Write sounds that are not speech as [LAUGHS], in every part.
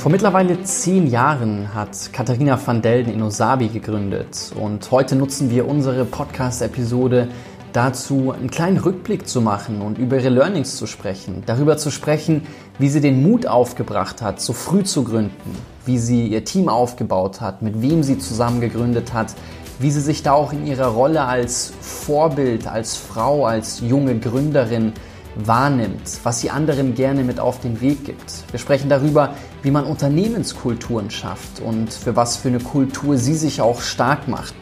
Vor mittlerweile zehn Jahren hat Katharina van Delden Inosabi gegründet. Und heute nutzen wir unsere Podcast-Episode dazu, einen kleinen Rückblick zu machen und über ihre Learnings zu sprechen, darüber zu sprechen, wie sie den Mut aufgebracht hat, so früh zu gründen, wie sie ihr Team aufgebaut hat, mit wem sie zusammen gegründet hat, wie sie sich da auch in ihrer Rolle als Vorbild, als Frau, als junge Gründerin wahrnimmt, was sie anderen gerne mit auf den Weg gibt. Wir sprechen darüber, wie man Unternehmenskulturen schafft und für was für eine Kultur sie sich auch stark macht.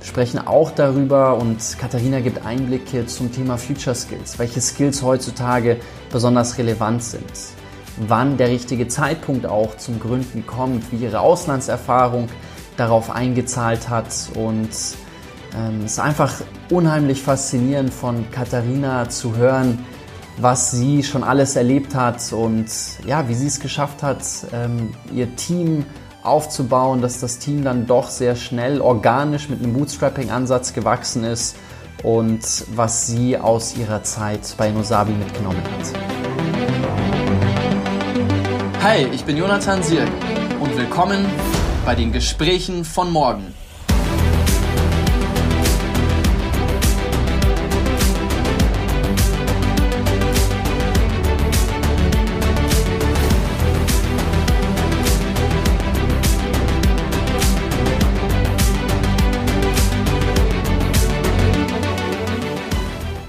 Wir sprechen auch darüber und Katharina gibt Einblicke zum Thema Future Skills, welche Skills heutzutage besonders relevant sind, wann der richtige Zeitpunkt auch zum Gründen kommt, wie ihre Auslandserfahrung darauf eingezahlt hat und es ist einfach unheimlich faszinierend von Katharina zu hören, was sie schon alles erlebt hat und ja, wie sie es geschafft hat, ähm, ihr Team aufzubauen, dass das Team dann doch sehr schnell organisch mit einem Bootstrapping-Ansatz gewachsen ist und was sie aus ihrer Zeit bei Nosabi mitgenommen hat. Hi, ich bin Jonathan Sirk und willkommen bei den Gesprächen von morgen.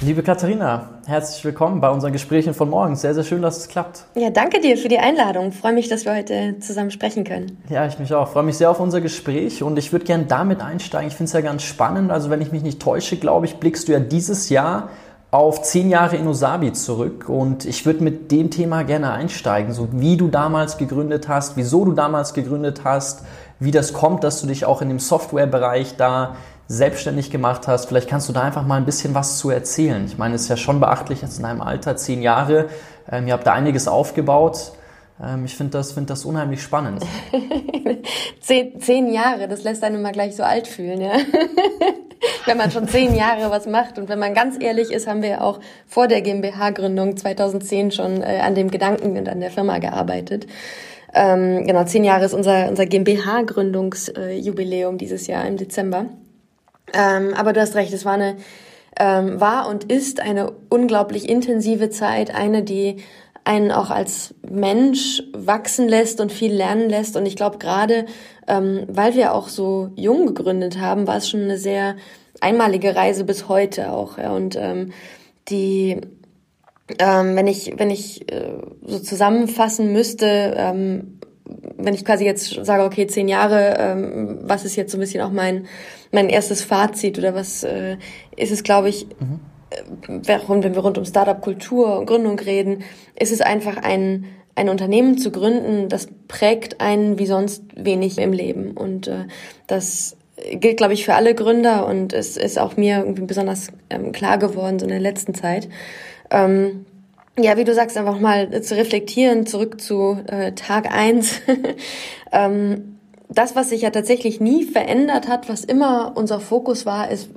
Liebe Katharina, herzlich willkommen bei unseren Gesprächen von morgen. Sehr, sehr schön, dass es klappt. Ja, danke dir für die Einladung. Ich freue mich, dass wir heute zusammen sprechen können. Ja, ich mich auch. Ich freue mich sehr auf unser Gespräch und ich würde gerne damit einsteigen. Ich finde es ja ganz spannend. Also, wenn ich mich nicht täusche, glaube ich, blickst du ja dieses Jahr auf zehn Jahre Inosabi zurück und ich würde mit dem Thema gerne einsteigen, so wie du damals gegründet hast, wieso du damals gegründet hast, wie das kommt, dass du dich auch in dem Softwarebereich da selbstständig gemacht hast. Vielleicht kannst du da einfach mal ein bisschen was zu erzählen. Ich meine, es ist ja schon beachtlich jetzt in deinem Alter, zehn Jahre. Ähm, ihr habt da einiges aufgebaut. Ähm, ich finde das, find das unheimlich spannend. [LAUGHS] zehn, zehn Jahre, das lässt einen immer gleich so alt fühlen, ja. [LAUGHS] wenn man schon zehn Jahre was macht. Und wenn man ganz ehrlich ist, haben wir auch vor der GmbH-Gründung 2010 schon äh, an dem Gedanken und an der Firma gearbeitet. Ähm, genau, zehn Jahre ist unser, unser GmbH-Gründungsjubiläum äh, dieses Jahr im Dezember. Ähm, aber du hast recht, es war eine, ähm, war und ist eine unglaublich intensive Zeit, eine, die einen auch als Mensch wachsen lässt und viel lernen lässt. Und ich glaube, gerade ähm, weil wir auch so jung gegründet haben, war es schon eine sehr einmalige Reise bis heute auch. Ja. Und ähm, die, ähm, wenn ich, wenn ich äh, so zusammenfassen müsste, ähm, wenn ich quasi jetzt sage, okay, zehn Jahre, ähm, was ist jetzt so ein bisschen auch mein, mein erstes Fazit oder was äh, ist es, glaube ich, mhm. äh, wenn wir rund um Startup-Kultur und Gründung reden, ist es einfach ein, ein Unternehmen zu gründen, das prägt einen wie sonst wenig im Leben. Und äh, das gilt, glaube ich, für alle Gründer und es ist auch mir irgendwie besonders ähm, klar geworden so in der letzten Zeit. Ähm, ja, wie du sagst, einfach mal zu reflektieren, zurück zu äh, Tag eins. [LAUGHS] ähm, das, was sich ja tatsächlich nie verändert hat, was immer unser Fokus war, ist,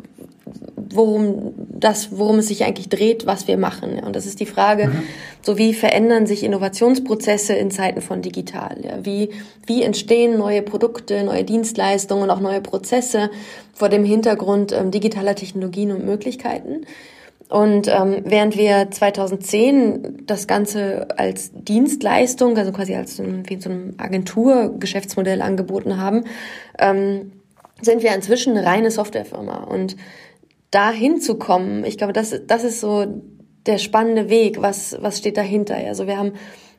worum das, worum es sich eigentlich dreht, was wir machen. Und das ist die Frage, mhm. so wie verändern sich Innovationsprozesse in Zeiten von digital? Ja? Wie, wie entstehen neue Produkte, neue Dienstleistungen und auch neue Prozesse vor dem Hintergrund ähm, digitaler Technologien und Möglichkeiten? Und ähm, während wir 2010 das Ganze als Dienstleistung, also quasi als wie so ein Agenturgeschäftsmodell angeboten haben, ähm, sind wir inzwischen eine reine Softwarefirma. Und da hinzukommen, ich glaube, das, das ist so der spannende Weg. Was, was steht dahinter? Also wir haben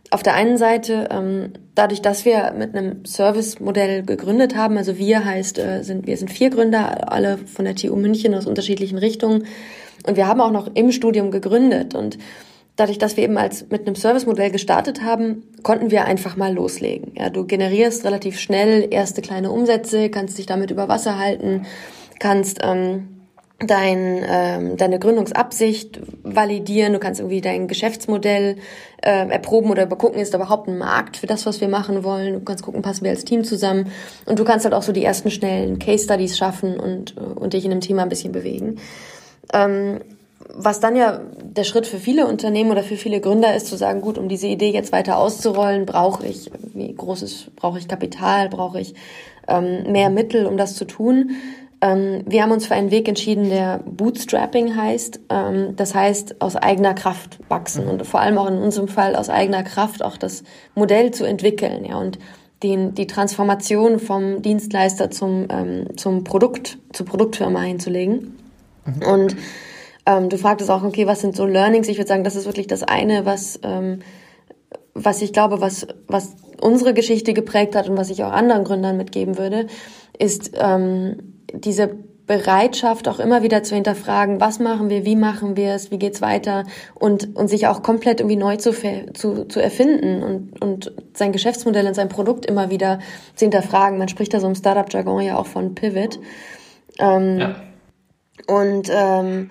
auf der einen Seite, ähm, dadurch, dass wir mit einem Service-Modell gegründet haben, also wir heißt, äh, sind, wir sind vier Gründer, alle von der TU München aus unterschiedlichen Richtungen, und wir haben auch noch im Studium gegründet und dadurch, dass wir eben als mit einem Servicemodell gestartet haben, konnten wir einfach mal loslegen. Ja, du generierst relativ schnell erste kleine Umsätze, kannst dich damit über Wasser halten, kannst ähm, dein, ähm, deine Gründungsabsicht validieren, du kannst irgendwie dein Geschäftsmodell äh, erproben oder übergucken, ist da überhaupt ein Markt für das, was wir machen wollen. Du kannst gucken, passen wir als Team zusammen und du kannst halt auch so die ersten schnellen Case Studies schaffen und, äh, und dich in dem Thema ein bisschen bewegen. Ähm, was dann ja der Schritt für viele Unternehmen oder für viele Gründer ist, zu sagen, gut, um diese Idee jetzt weiter auszurollen, brauche ich, wie großes, brauche ich Kapital, brauche ich ähm, mehr Mittel, um das zu tun. Ähm, wir haben uns für einen Weg entschieden, der Bootstrapping heißt. Ähm, das heißt, aus eigener Kraft wachsen und vor allem auch in unserem Fall aus eigener Kraft auch das Modell zu entwickeln, ja, und den, die Transformation vom Dienstleister zum, ähm, zum Produkt, zur Produktfirma hinzulegen. Mhm. Und ähm, du fragtest auch, okay, was sind so Learnings? Ich würde sagen, das ist wirklich das eine, was, ähm, was ich glaube, was, was unsere Geschichte geprägt hat und was ich auch anderen Gründern mitgeben würde, ist ähm, diese Bereitschaft, auch immer wieder zu hinterfragen, was machen wir, wie machen wir es, wie geht's weiter und, und sich auch komplett irgendwie neu zu, zu, zu erfinden und, und sein Geschäftsmodell und sein Produkt immer wieder zu hinterfragen. Man spricht da so im Startup-Jargon ja auch von Pivot. Ähm, ja. Und ähm,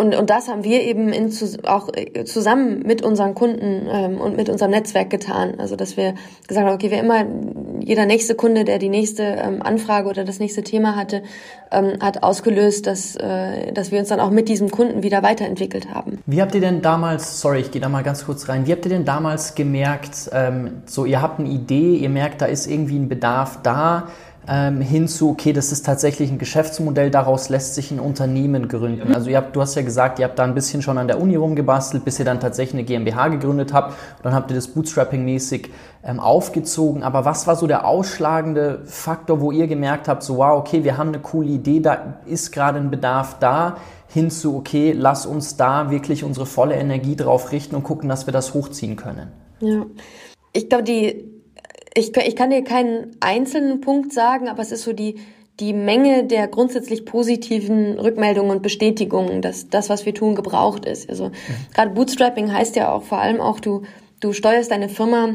und, und das haben wir eben in, auch äh, zusammen mit unseren Kunden ähm, und mit unserem Netzwerk getan. Also dass wir gesagt haben, okay, wer immer jeder nächste Kunde, der die nächste ähm, Anfrage oder das nächste Thema hatte, ähm, hat ausgelöst, dass, äh, dass wir uns dann auch mit diesem Kunden wieder weiterentwickelt haben. Wie habt ihr denn damals, sorry, ich gehe da mal ganz kurz rein, wie habt ihr denn damals gemerkt, ähm, so ihr habt eine Idee, ihr merkt, da ist irgendwie ein Bedarf da, ähm, hinzu, okay, das ist tatsächlich ein Geschäftsmodell, daraus lässt sich ein Unternehmen gründen. Also ihr habt, du hast ja gesagt, ihr habt da ein bisschen schon an der Uni rumgebastelt, bis ihr dann tatsächlich eine GmbH gegründet habt und dann habt ihr das Bootstrapping-mäßig ähm, aufgezogen. Aber was war so der ausschlagende Faktor, wo ihr gemerkt habt, so wow, okay, wir haben eine coole Idee, da ist gerade ein Bedarf da, hinzu, okay, lass uns da wirklich unsere volle Energie drauf richten und gucken, dass wir das hochziehen können. Ja, ich glaube, die ich, ich kann dir keinen einzelnen Punkt sagen, aber es ist so die, die Menge der grundsätzlich positiven Rückmeldungen und Bestätigungen, dass das, was wir tun, gebraucht ist. Also mhm. gerade Bootstrapping heißt ja auch vor allem auch, du, du steuerst deine Firma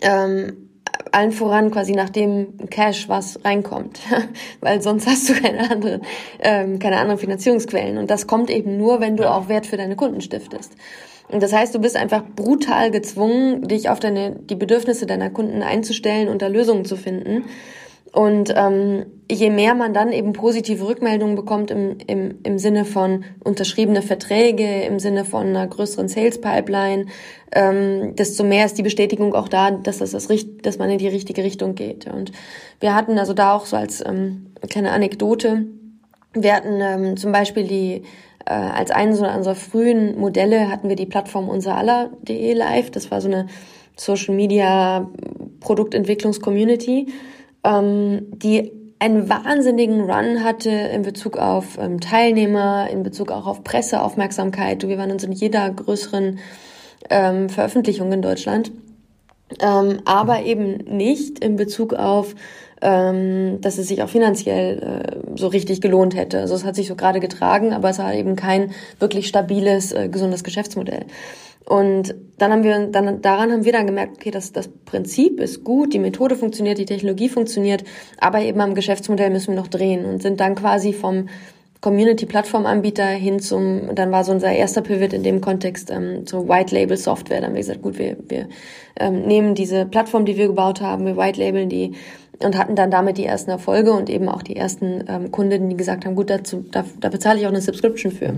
ähm, allen voran quasi nach dem Cash, was reinkommt, [LAUGHS] weil sonst hast du keine anderen, ähm, keine anderen Finanzierungsquellen. Und das kommt eben nur, wenn du auch Wert für deine Kunden stiftest. Das heißt, du bist einfach brutal gezwungen, dich auf deine, die Bedürfnisse deiner Kunden einzustellen und da Lösungen zu finden. Und ähm, je mehr man dann eben positive Rückmeldungen bekommt im, im, im Sinne von unterschriebene Verträge, im Sinne von einer größeren Sales Pipeline, ähm, desto mehr ist die Bestätigung auch da, dass das, das dass man in die richtige Richtung geht. Und wir hatten also da auch so als ähm, kleine Anekdote, wir hatten ähm, zum Beispiel die als eines unserer frühen Modelle hatten wir die Plattform unseraller.de live. Das war so eine Social Media Produktentwicklungs-Community, ähm, die einen wahnsinnigen Run hatte in Bezug auf ähm, Teilnehmer, in Bezug auch auf Presseaufmerksamkeit. Wir waren uns in jeder größeren ähm, Veröffentlichung in Deutschland. Ähm, aber eben nicht in Bezug auf ähm, dass es sich auch finanziell äh, so richtig gelohnt hätte. Also es hat sich so gerade getragen, aber es war eben kein wirklich stabiles, äh, gesundes Geschäftsmodell. Und dann haben wir, dann, daran haben wir dann gemerkt, okay, das, das Prinzip ist gut, die Methode funktioniert, die Technologie funktioniert, aber eben am Geschäftsmodell müssen wir noch drehen und sind dann quasi vom Community-Plattform-Anbieter hin zum, dann war so unser erster Pivot in dem Kontext ähm, so White-Label-Software. Dann haben wir gesagt, gut, wir, wir ähm, nehmen diese Plattform, die wir gebaut haben, wir white-labeln die und hatten dann damit die ersten Erfolge und eben auch die ersten ähm, Kunden, die gesagt haben, gut, dazu, da, da bezahle ich auch eine Subscription für.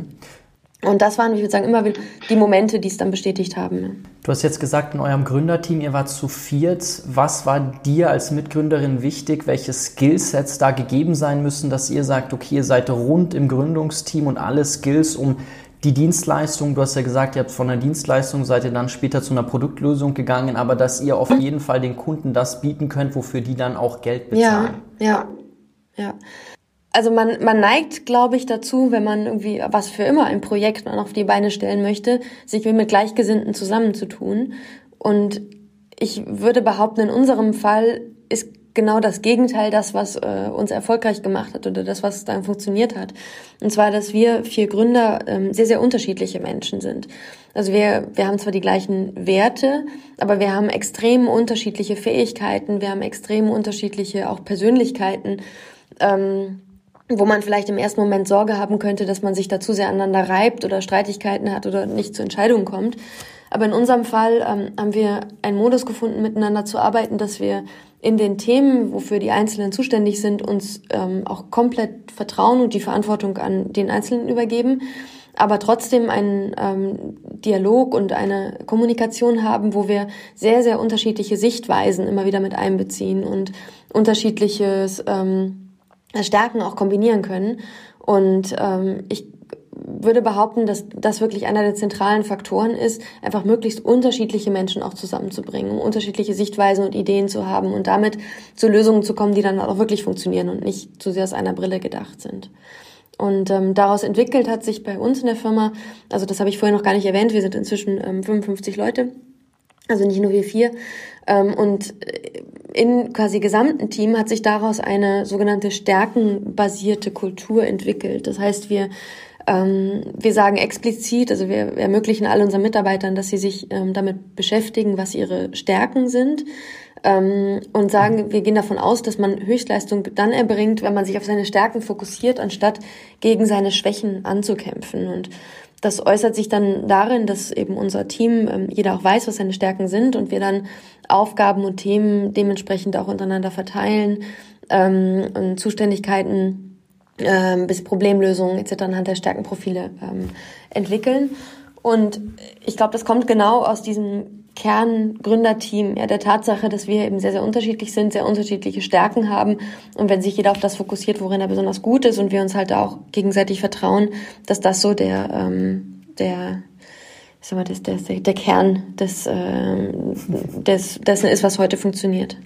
Und das waren, ich würde sagen, immer die Momente, die es dann bestätigt haben. Du hast jetzt gesagt, in eurem Gründerteam, ihr wart zu viert. Was war dir als Mitgründerin wichtig? Welche Skillsets da gegeben sein müssen, dass ihr sagt, okay, ihr seid rund im Gründungsteam und alle Skills, um die Dienstleistung, du hast ja gesagt, ihr habt von der Dienstleistung seid ihr dann später zu einer Produktlösung gegangen, aber dass ihr auf jeden Fall den Kunden das bieten könnt, wofür die dann auch Geld bezahlen. Ja, ja, ja. Also man, man neigt, glaube ich, dazu, wenn man irgendwie was für immer ein Projekt auf die Beine stellen möchte, sich mit Gleichgesinnten zusammenzutun. Und ich würde behaupten, in unserem Fall ist genau das Gegenteil das, was äh, uns erfolgreich gemacht hat oder das, was dann funktioniert hat. Und zwar, dass wir vier Gründer ähm, sehr, sehr unterschiedliche Menschen sind. Also wir, wir haben zwar die gleichen Werte, aber wir haben extrem unterschiedliche Fähigkeiten, wir haben extrem unterschiedliche auch Persönlichkeiten. Ähm, wo man vielleicht im ersten Moment Sorge haben könnte, dass man sich da zu sehr aneinander reibt oder Streitigkeiten hat oder nicht zu Entscheidungen kommt. Aber in unserem Fall ähm, haben wir einen Modus gefunden, miteinander zu arbeiten, dass wir in den Themen, wofür die Einzelnen zuständig sind, uns ähm, auch komplett vertrauen und die Verantwortung an den Einzelnen übergeben. aber trotzdem einen ähm, Dialog und eine Kommunikation haben, wo wir sehr, sehr unterschiedliche Sichtweisen immer wieder mit einbeziehen und unterschiedliches ähm, Stärken auch kombinieren können. Und ähm, ich würde behaupten, dass das wirklich einer der zentralen Faktoren ist, einfach möglichst unterschiedliche Menschen auch zusammenzubringen, um unterschiedliche Sichtweisen und Ideen zu haben und damit zu Lösungen zu kommen, die dann auch wirklich funktionieren und nicht zu sehr aus einer Brille gedacht sind. Und ähm, daraus entwickelt hat sich bei uns in der Firma, also das habe ich vorher noch gar nicht erwähnt, wir sind inzwischen ähm, 55 Leute, also nicht nur wir vier. Ähm, und in quasi gesamten Team hat sich daraus eine sogenannte stärkenbasierte Kultur entwickelt. Das heißt, wir ähm, wir sagen explizit, also wir ermöglichen all unseren Mitarbeitern, dass sie sich ähm, damit beschäftigen, was ihre Stärken sind ähm, und sagen, wir gehen davon aus, dass man Höchstleistung dann erbringt, wenn man sich auf seine Stärken fokussiert, anstatt gegen seine Schwächen anzukämpfen. Und das äußert sich dann darin, dass eben unser Team, ähm, jeder auch weiß, was seine Stärken sind und wir dann Aufgaben und Themen dementsprechend auch untereinander verteilen ähm, und Zuständigkeiten ähm, bis Problemlösungen etc. anhand der Stärkenprofile ähm, entwickeln. Und ich glaube, das kommt genau aus diesem Kerngründerteam, ja, der Tatsache, dass wir eben sehr, sehr unterschiedlich sind, sehr unterschiedliche Stärken haben. Und wenn sich jeder auf das fokussiert, worin er besonders gut ist und wir uns halt auch gegenseitig vertrauen, dass das so der, ähm, der, sag mal, das, der, der Kern des, äh, des, dessen ist, was heute funktioniert.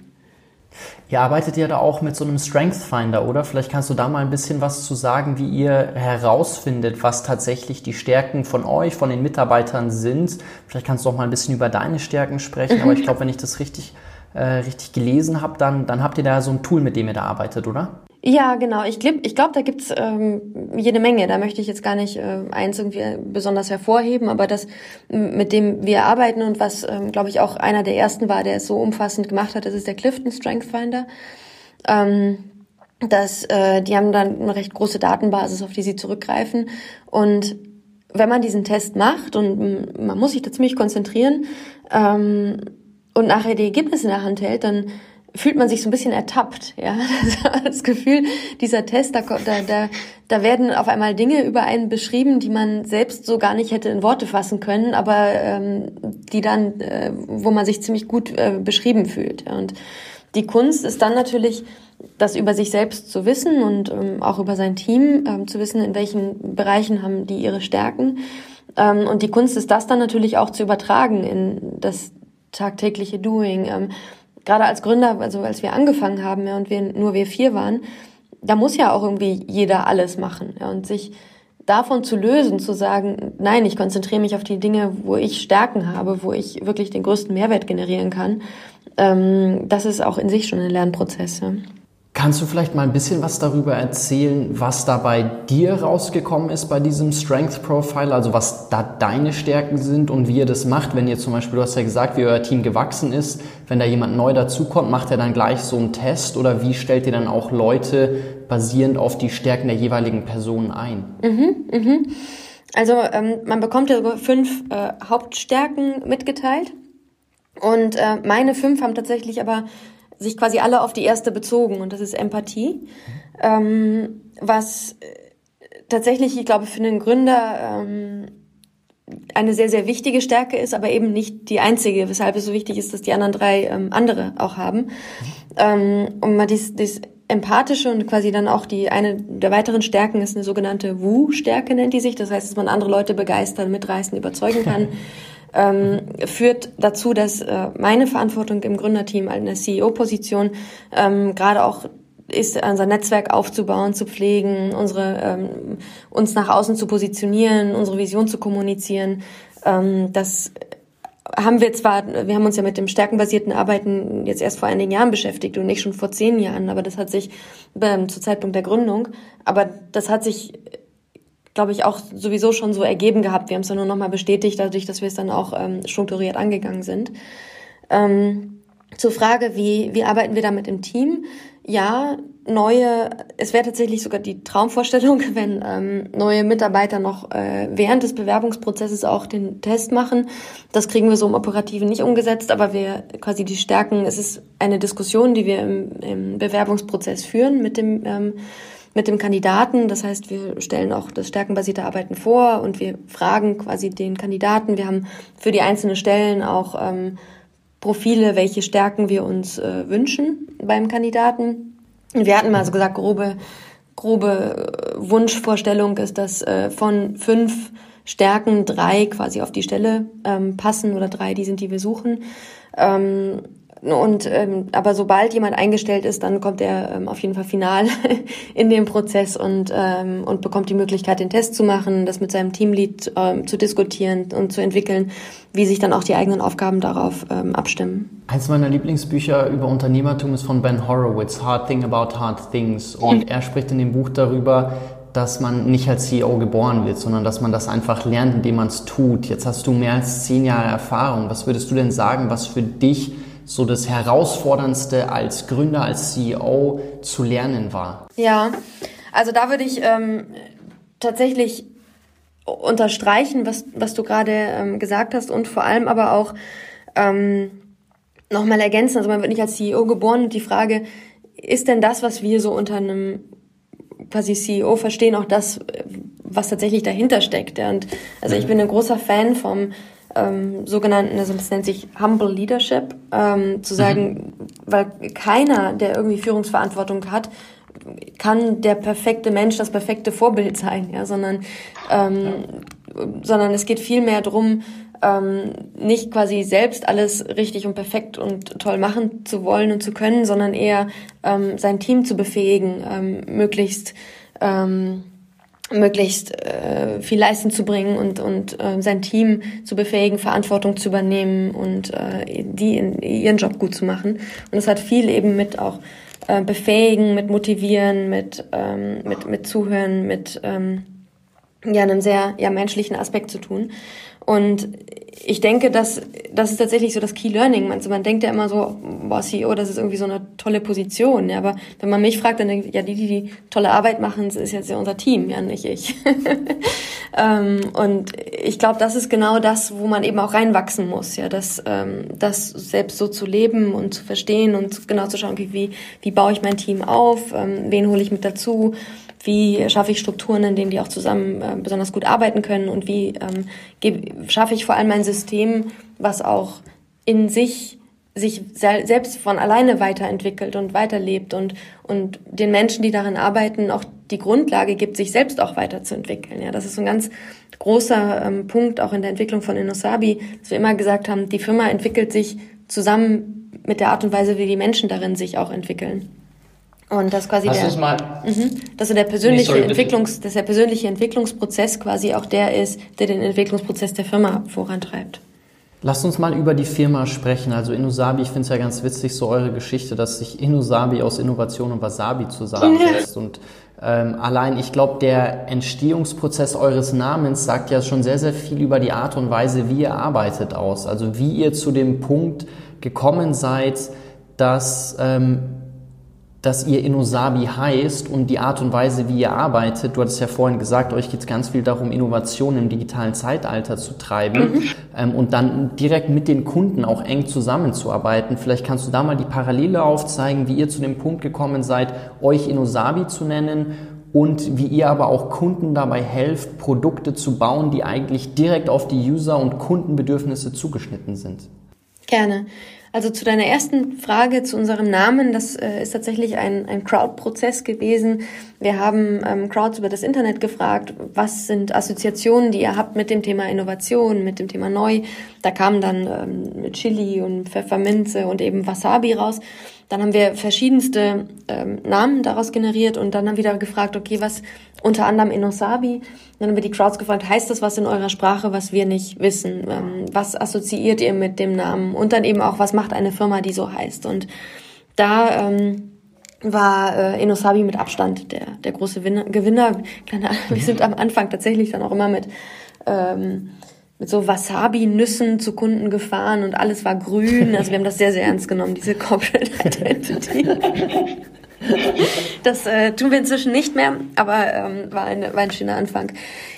Ihr arbeitet ja da auch mit so einem Strength Finder, oder? Vielleicht kannst du da mal ein bisschen was zu sagen, wie ihr herausfindet, was tatsächlich die Stärken von euch, von den Mitarbeitern sind. Vielleicht kannst du auch mal ein bisschen über deine Stärken sprechen, aber ich [LAUGHS] glaube, wenn ich das richtig, äh, richtig gelesen habe, dann, dann habt ihr da so ein Tool, mit dem ihr da arbeitet, oder? Ja, genau. Ich glaube, ich glaub, da gibt's ähm, jede Menge. Da möchte ich jetzt gar nicht äh, eins irgendwie besonders hervorheben, aber das, mit dem wir arbeiten und was, ähm, glaube ich, auch einer der ersten war, der es so umfassend gemacht hat, das ist der Clifton Strength Finder. Ähm, das, äh, die haben dann eine recht große Datenbasis, auf die sie zurückgreifen. Und wenn man diesen Test macht und man muss sich da ziemlich konzentrieren ähm, und nachher die Ergebnisse in der Hand hält, dann fühlt man sich so ein bisschen ertappt, ja. [LAUGHS] Das Gefühl, dieser Test, da, da, da werden auf einmal Dinge über einen beschrieben, die man selbst so gar nicht hätte in Worte fassen können, aber ähm, die dann, äh, wo man sich ziemlich gut äh, beschrieben fühlt. Und die Kunst ist dann natürlich, das über sich selbst zu wissen und ähm, auch über sein Team ähm, zu wissen, in welchen Bereichen haben die ihre Stärken. Ähm, und die Kunst ist das dann natürlich auch zu übertragen in das tagtägliche Doing. Ähm, gerade als Gründer, also als wir angefangen haben ja, und wir nur wir vier waren, da muss ja auch irgendwie jeder alles machen ja, und sich davon zu lösen, zu sagen, nein, ich konzentriere mich auf die Dinge, wo ich Stärken habe, wo ich wirklich den größten Mehrwert generieren kann, ähm, das ist auch in sich schon ein Lernprozess. Ja. Kannst du vielleicht mal ein bisschen was darüber erzählen, was da bei dir rausgekommen ist bei diesem Strength Profile, also was da deine Stärken sind und wie ihr das macht, wenn ihr zum Beispiel, du hast ja gesagt, wie euer Team gewachsen ist, wenn da jemand neu dazukommt, macht er dann gleich so einen Test oder wie stellt ihr dann auch Leute basierend auf die Stärken der jeweiligen Personen ein? Mhm, mhm. Also ähm, man bekommt ja sogar fünf äh, Hauptstärken mitgeteilt und äh, meine fünf haben tatsächlich aber sich quasi alle auf die erste bezogen und das ist Empathie, ähm, was äh, tatsächlich, ich glaube, für einen Gründer ähm, eine sehr, sehr wichtige Stärke ist, aber eben nicht die einzige, weshalb es so wichtig ist, dass die anderen drei ähm, andere auch haben. Ähm, und mal dies, dies empathische und quasi dann auch die eine der weiteren Stärken ist eine sogenannte Wu-Stärke nennt die sich. Das heißt, dass man andere Leute begeistern, mitreißen, überzeugen kann. [LAUGHS] ähm, führt dazu, dass äh, meine Verantwortung im Gründerteam in der CEO-Position ähm, gerade auch ist, unser Netzwerk aufzubauen, zu pflegen, unsere ähm, uns nach außen zu positionieren, unsere Vision zu kommunizieren. Ähm, das haben wir zwar, wir haben uns ja mit dem stärkenbasierten Arbeiten jetzt erst vor einigen Jahren beschäftigt und nicht schon vor zehn Jahren, aber das hat sich ähm, zu Zeitpunkt der Gründung, aber das hat sich glaube ich, auch sowieso schon so ergeben gehabt. Wir haben es ja nur nochmal bestätigt, dadurch, dass wir es dann auch ähm, strukturiert angegangen sind. Ähm, zur Frage, wie, wie arbeiten wir damit im Team? Ja, neue, es wäre tatsächlich sogar die Traumvorstellung, [LAUGHS] wenn ähm, neue Mitarbeiter noch äh, während des Bewerbungsprozesses auch den Test machen. Das kriegen wir so im Operativen nicht umgesetzt, aber wir quasi die Stärken, es ist eine Diskussion, die wir im, im Bewerbungsprozess führen mit dem ähm, mit dem Kandidaten. Das heißt, wir stellen auch das stärkenbasierte Arbeiten vor und wir fragen quasi den Kandidaten. Wir haben für die einzelnen Stellen auch ähm, Profile, welche Stärken wir uns äh, wünschen beim Kandidaten. Wir hatten mal so gesagt, grobe, grobe äh, Wunschvorstellung ist, dass äh, von fünf Stärken drei quasi auf die Stelle ähm, passen oder drei, die sind, die wir suchen. Ähm, und ähm, aber sobald jemand eingestellt ist, dann kommt er ähm, auf jeden Fall final [LAUGHS] in den Prozess und ähm, und bekommt die Möglichkeit, den Test zu machen, das mit seinem Teamlead ähm, zu diskutieren und zu entwickeln, wie sich dann auch die eigenen Aufgaben darauf ähm, abstimmen. Eins meiner Lieblingsbücher über Unternehmertum ist von Ben Horowitz, Hard Thing About Hard Things, und er spricht in dem Buch darüber, dass man nicht als CEO geboren wird, sondern dass man das einfach lernt, indem man es tut. Jetzt hast du mehr als zehn Jahre Erfahrung. Was würdest du denn sagen, was für dich so das Herausforderndste als Gründer, als CEO zu lernen war? Ja, also da würde ich ähm, tatsächlich unterstreichen, was, was du gerade ähm, gesagt hast und vor allem aber auch ähm, nochmal ergänzen. Also man wird nicht als CEO geboren und die Frage, ist denn das, was wir so unter einem quasi CEO verstehen, auch das, was tatsächlich dahinter steckt. Und also ich bin ein großer Fan vom ähm, sogenannten, also das nennt sich Humble Leadership, ähm, zu sagen, mhm. weil keiner, der irgendwie Führungsverantwortung hat, kann der perfekte Mensch das perfekte Vorbild sein, ja, sondern, ähm, ja. sondern es geht viel mehr drum, ähm, nicht quasi selbst alles richtig und perfekt und toll machen zu wollen und zu können, sondern eher ähm, sein Team zu befähigen, ähm, möglichst ähm, möglichst äh, viel leisten zu bringen und, und äh, sein Team zu befähigen, Verantwortung zu übernehmen und äh, die in, ihren Job gut zu machen. Und es hat viel eben mit auch äh, befähigen, mit motivieren, mit, ähm, mit, mit zuhören, mit ähm, ja, einem sehr ja, menschlichen Aspekt zu tun. Und ich denke, dass das ist tatsächlich so das Key Learning. Man, also man denkt ja immer so, boah, CEO, das ist irgendwie so eine tolle Position. Ja, aber wenn man mich fragt, dann denke ich, ja, die, die die tolle Arbeit machen, ist jetzt ja unser Team, ja, nicht ich. [LAUGHS] ähm, und ich glaube, das ist genau das, wo man eben auch reinwachsen muss, ja, das, ähm, das selbst so zu leben und zu verstehen und genau zu schauen, okay, wie, wie baue ich mein Team auf, ähm, wen hole ich mit dazu, wie schaffe ich Strukturen, in denen die auch zusammen äh, besonders gut arbeiten können und wie ähm, schaffe ich vor allem ein System, was auch in sich sich selbst von alleine weiterentwickelt und weiterlebt und, und den Menschen, die darin arbeiten, auch die Grundlage gibt, sich selbst auch weiterzuentwickeln. Ja, das ist so ein ganz großer ähm, Punkt auch in der Entwicklung von Inosabi, dass wir immer gesagt haben, die Firma entwickelt sich zusammen mit der Art und Weise, wie die Menschen darin sich auch entwickeln. Und das quasi Lass der, mal, mhm, dass so der persönliche nee, sorry, Entwicklungs, dass der persönliche Entwicklungsprozess quasi auch der ist, der den Entwicklungsprozess der Firma vorantreibt. Lasst uns mal über die Firma sprechen. Also Inusabi, ich finde es ja ganz witzig, so eure Geschichte, dass sich Inusabi aus Innovation und Wasabi zusammensetzt. Ja. Und ähm, allein, ich glaube, der Entstehungsprozess eures Namens sagt ja schon sehr, sehr viel über die Art und Weise, wie ihr arbeitet aus. Also wie ihr zu dem Punkt gekommen seid, dass ähm, dass ihr Innosabi heißt und die Art und Weise, wie ihr arbeitet. Du hattest ja vorhin gesagt, euch geht es ganz viel darum, Innovation im digitalen Zeitalter zu treiben mhm. ähm, und dann direkt mit den Kunden auch eng zusammenzuarbeiten. Vielleicht kannst du da mal die Parallele aufzeigen, wie ihr zu dem Punkt gekommen seid, euch Innosabi zu nennen und wie ihr aber auch Kunden dabei helft, Produkte zu bauen, die eigentlich direkt auf die User- und Kundenbedürfnisse zugeschnitten sind. Gerne. Also zu deiner ersten Frage zu unserem Namen, das äh, ist tatsächlich ein, ein Crowd-Prozess gewesen. Wir haben ähm, Crowds über das Internet gefragt, was sind Assoziationen, die ihr habt mit dem Thema Innovation, mit dem Thema Neu. Da kamen dann ähm, Chili und Pfefferminze und eben Wasabi raus. Dann haben wir verschiedenste ähm, Namen daraus generiert und dann haben wir wieder gefragt, okay, was unter anderem Inosabi. Dann haben wir die Crowds gefragt, heißt das was in eurer Sprache, was wir nicht wissen? Ähm, was assoziiert ihr mit dem Namen? Und dann eben auch, was macht eine Firma, die so heißt? Und da ähm, war äh, Inosabi mit Abstand der, der große Winner, Gewinner. Wir sind am Anfang tatsächlich dann auch immer mit ähm, mit so Wasabi-Nüssen zu Kunden gefahren und alles war grün. Also wir haben das sehr, sehr ernst genommen, diese Corporate [LAUGHS] Identity. das äh, tun wir inzwischen nicht mehr, aber ähm, war, ein, war ein schöner Anfang.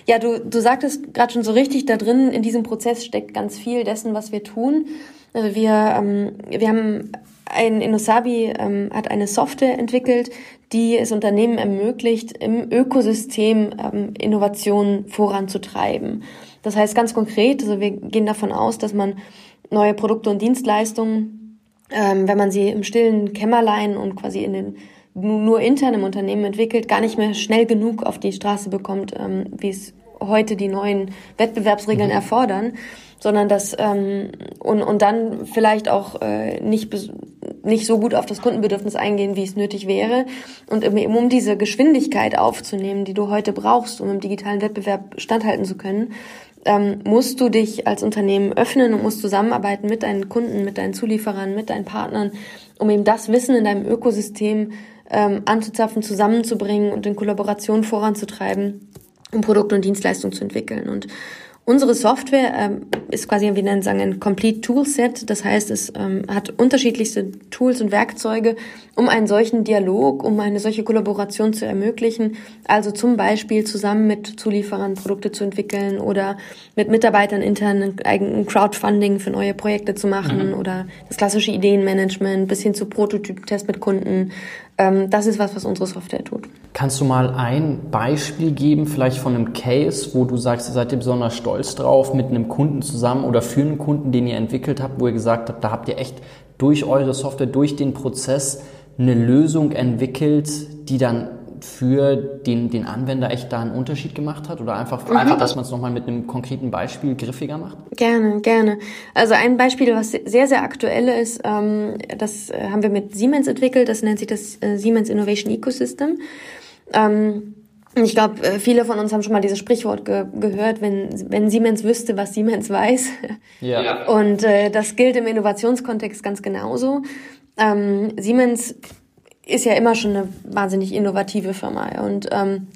Ja, du, du sagtest gerade schon so richtig, da drin in diesem Prozess steckt ganz viel dessen, was wir tun. Also wir, ähm, wir haben ein Inosabi ähm, hat eine Software entwickelt, die es Unternehmen ermöglicht, im Ökosystem ähm, Innovationen voranzutreiben. Das heißt ganz konkret, also wir gehen davon aus, dass man neue Produkte und Dienstleistungen, ähm, wenn man sie im stillen Kämmerlein und quasi in den nur intern im Unternehmen entwickelt, gar nicht mehr schnell genug auf die Straße bekommt, ähm, wie es heute die neuen Wettbewerbsregeln mhm. erfordern, sondern dass ähm, und, und dann vielleicht auch äh, nicht nicht so gut auf das Kundenbedürfnis eingehen, wie es nötig wäre und eben um diese Geschwindigkeit aufzunehmen, die du heute brauchst, um im digitalen Wettbewerb standhalten zu können, ähm, musst du dich als Unternehmen öffnen und musst zusammenarbeiten mit deinen Kunden, mit deinen Zulieferern, mit deinen Partnern, um eben das Wissen in deinem Ökosystem ähm, anzuzapfen, zusammenzubringen und in Kollaboration voranzutreiben um Produkte und Dienstleistungen zu entwickeln. Und Unsere Software ähm, ist quasi, wie nennen sagen, ein Complete Toolset. Das heißt, es ähm, hat unterschiedlichste Tools und Werkzeuge, um einen solchen Dialog, um eine solche Kollaboration zu ermöglichen. Also zum Beispiel zusammen mit Zulieferern Produkte zu entwickeln oder mit Mitarbeitern intern ein Crowdfunding für neue Projekte zu machen mhm. oder das klassische Ideenmanagement bis hin zu Prototyp-Test mit Kunden. Ähm, das ist was, was unsere Software tut. Kannst du mal ein Beispiel geben, vielleicht von einem Case, wo du sagst, ihr seid ihr besonders stolz drauf, mit einem Kunden zusammen oder für einen Kunden, den ihr entwickelt habt, wo ihr gesagt habt, da habt ihr echt durch eure Software, durch den Prozess eine Lösung entwickelt, die dann für den, den Anwender echt da einen Unterschied gemacht hat? Oder einfach, mhm. einfach dass man es nochmal mit einem konkreten Beispiel griffiger macht? Gerne, gerne. Also ein Beispiel, was sehr, sehr aktuell ist, ähm, das haben wir mit Siemens entwickelt, das nennt sich das äh, Siemens Innovation Ecosystem. Ähm, ich glaube, äh, viele von uns haben schon mal dieses Sprichwort ge gehört, wenn, wenn Siemens wüsste, was Siemens weiß. [LAUGHS] Ja. Und äh, das gilt im Innovationskontext ganz genauso. Ähm, Siemens ist ja immer schon eine wahnsinnig innovative Firma und ähm,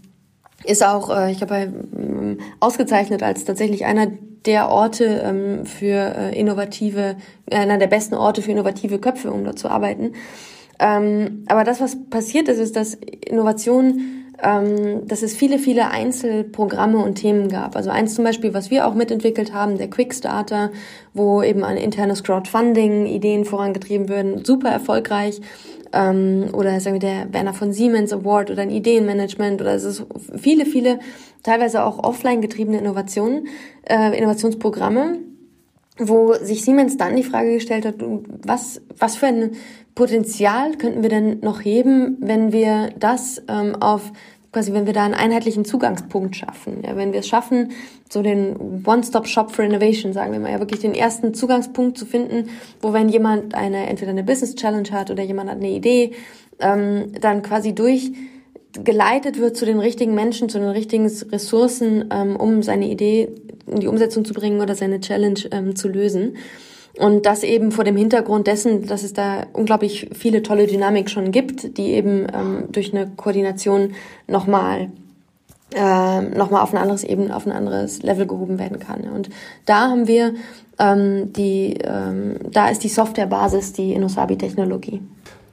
ist auch, äh, ich glaube, ähm, ausgezeichnet als tatsächlich einer der Orte ähm, für äh, innovative, einer der besten Orte für innovative Köpfe, um dort zu arbeiten. Ähm, aber das, was passiert ist, ist, dass Innovation, ähm, dass es viele, viele Einzelprogramme und Themen gab. Also eins zum Beispiel, was wir auch mitentwickelt haben, der Quickstarter, wo eben ein internes Crowdfunding, Ideen vorangetrieben werden, super erfolgreich. Ähm, oder sagen wir der Werner von Siemens Award oder ein Ideenmanagement oder es ist viele, viele teilweise auch offline getriebene Innovationen, äh, Innovationsprogramme, wo sich Siemens dann die Frage gestellt hat, was, was für ein Potenzial könnten wir denn noch heben, wenn wir das ähm, auf quasi, wenn wir da einen einheitlichen Zugangspunkt schaffen. Ja, wenn wir es schaffen, so den One-Stop-Shop for Innovation, sagen wir mal, ja wirklich den ersten Zugangspunkt zu finden, wo wenn jemand eine, entweder eine Business Challenge hat oder jemand hat eine Idee, ähm, dann quasi durch geleitet wird zu den richtigen Menschen, zu den richtigen Ressourcen, ähm, um seine Idee in die Umsetzung zu bringen oder seine Challenge ähm, zu lösen. Und das eben vor dem Hintergrund dessen, dass es da unglaublich viele tolle Dynamik schon gibt, die eben ähm, durch eine Koordination nochmal äh, nochmal auf ein anderes Ebene, auf ein anderes Level gehoben werden kann. Und da haben wir ähm, die, ähm, da ist die Softwarebasis die Inosabi-Technologie.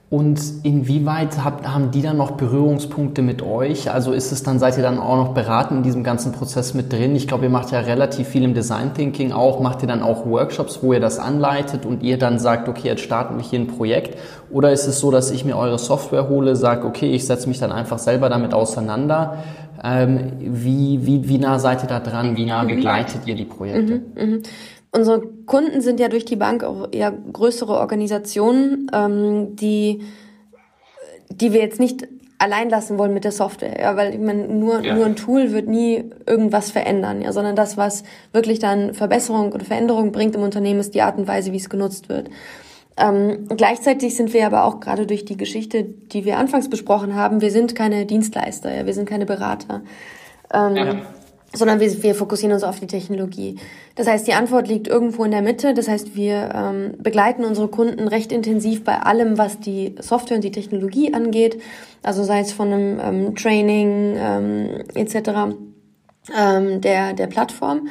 Und inwieweit habt, haben die dann noch Berührungspunkte mit euch? Also ist es dann, seid ihr dann auch noch beraten in diesem ganzen Prozess mit drin? Ich glaube, ihr macht ja relativ viel im Design Thinking auch. Macht ihr dann auch Workshops, wo ihr das anleitet und ihr dann sagt, okay, jetzt starten wir hier ein Projekt? Oder ist es so, dass ich mir eure Software hole, sage, okay, ich setze mich dann einfach selber damit auseinander? Ähm, wie, wie, wie nah seid ihr da dran? Wie nah begleitet ihr die Projekte? Mhm, mh. Unsere Kunden sind ja durch die Bank auch eher größere Organisationen, ähm, die, die wir jetzt nicht allein lassen wollen mit der Software, ja, weil ich meine, nur, ja. nur ein Tool wird nie irgendwas verändern, ja, sondern das, was wirklich dann Verbesserung oder Veränderung bringt im Unternehmen, ist die Art und Weise, wie es genutzt wird. Ähm, gleichzeitig sind wir aber auch gerade durch die Geschichte, die wir anfangs besprochen haben, wir sind keine Dienstleister, ja, wir sind keine Berater. Ähm, ja sondern wir, wir fokussieren uns auf die Technologie. Das heißt, die Antwort liegt irgendwo in der Mitte. Das heißt, wir ähm, begleiten unsere Kunden recht intensiv bei allem, was die Software und die Technologie angeht. Also sei es von einem ähm, Training ähm, etc. Ähm, der, der Plattform.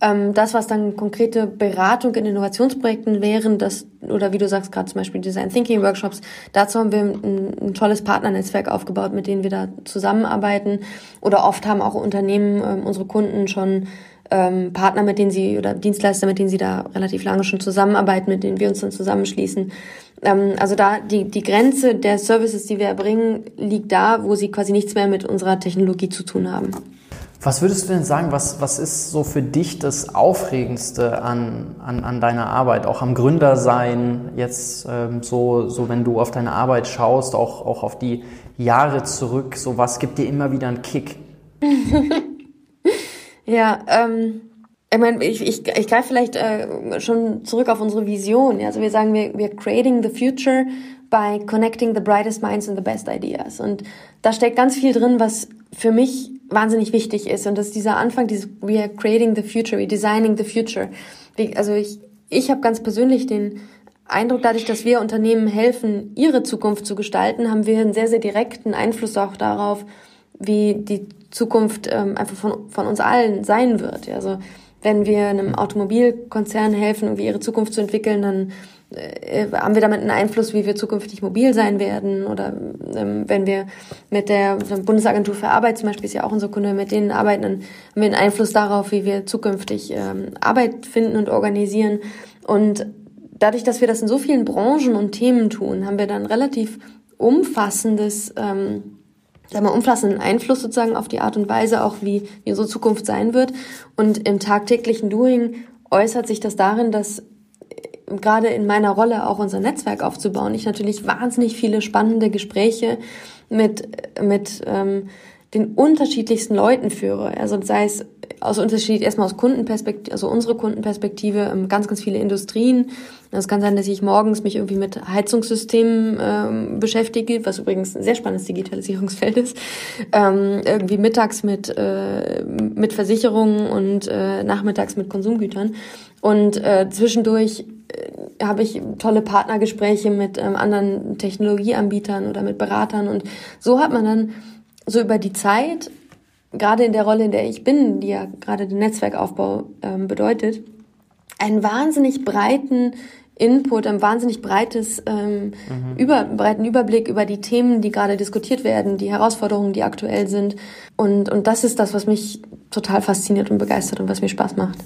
Ähm, das, was dann konkrete Beratung in Innovationsprojekten wären, das, oder wie du sagst, gerade zum Beispiel Design Thinking Workshops, dazu haben wir ein, ein tolles Partnernetzwerk aufgebaut, mit denen wir da zusammenarbeiten. Oder oft haben auch Unternehmen, ähm, unsere Kunden schon ähm, Partner, mit denen sie oder Dienstleister, mit denen sie da relativ lange schon zusammenarbeiten, mit denen wir uns dann zusammenschließen. Ähm, also da die, die Grenze der Services, die wir erbringen, liegt da, wo sie quasi nichts mehr mit unserer Technologie zu tun haben. Was würdest du denn sagen, was, was ist so für dich das Aufregendste an, an, an deiner Arbeit, auch am Gründersein, jetzt ähm, so, so wenn du auf deine Arbeit schaust, auch, auch auf die Jahre zurück, so was gibt dir immer wieder einen Kick? [LAUGHS] ja, ähm, ich meine, ich, ich, ich greife vielleicht äh, schon zurück auf unsere Vision. Also wir sagen, wir, wir creating the future by connecting the brightest minds and the best ideas. Und da steckt ganz viel drin, was für mich wahnsinnig wichtig ist. Und das ist dieser Anfang, dieses We are creating the future, we designing the future. Also ich, ich habe ganz persönlich den Eindruck, dadurch, dass wir Unternehmen helfen, ihre Zukunft zu gestalten, haben wir einen sehr, sehr direkten Einfluss auch darauf, wie die Zukunft ähm, einfach von, von uns allen sein wird. Also wenn wir einem Automobilkonzern helfen, irgendwie ihre Zukunft zu entwickeln, dann haben wir damit einen Einfluss, wie wir zukünftig mobil sein werden oder ähm, wenn wir mit der Bundesagentur für Arbeit zum Beispiel ist ja auch unsere Kunde, mit denen arbeiten, dann haben wir einen Einfluss darauf, wie wir zukünftig ähm, Arbeit finden und organisieren und dadurch, dass wir das in so vielen Branchen und Themen tun, haben wir dann relativ umfassendes ähm, sagen wir, umfassenden Einfluss sozusagen auf die Art und Weise auch, wie, wie unsere Zukunft sein wird. Und im tagtäglichen Doing äußert sich das darin, dass gerade in meiner Rolle auch unser Netzwerk aufzubauen, ich natürlich wahnsinnig viele spannende Gespräche mit, mit ähm, den unterschiedlichsten Leuten führe. Also sei es aus Unterschied erstmal aus Kundenperspektive, also unsere Kundenperspektive, ähm, ganz, ganz viele Industrien. Es kann sein, dass ich morgens mich irgendwie mit Heizungssystemen ähm, beschäftige, was übrigens ein sehr spannendes Digitalisierungsfeld ist. Ähm, irgendwie mittags mit, äh, mit Versicherungen und äh, nachmittags mit Konsumgütern. Und äh, zwischendurch äh, habe ich tolle Partnergespräche mit ähm, anderen Technologieanbietern oder mit Beratern. Und so hat man dann so über die Zeit, gerade in der Rolle, in der ich bin, die ja gerade den Netzwerkaufbau ähm, bedeutet, einen wahnsinnig breiten Input, ein wahnsinnig breites, ähm, mhm. über, breiten Überblick über die Themen, die gerade diskutiert werden, die Herausforderungen, die aktuell sind. Und, und das ist das, was mich total fasziniert und begeistert und was mir Spaß macht.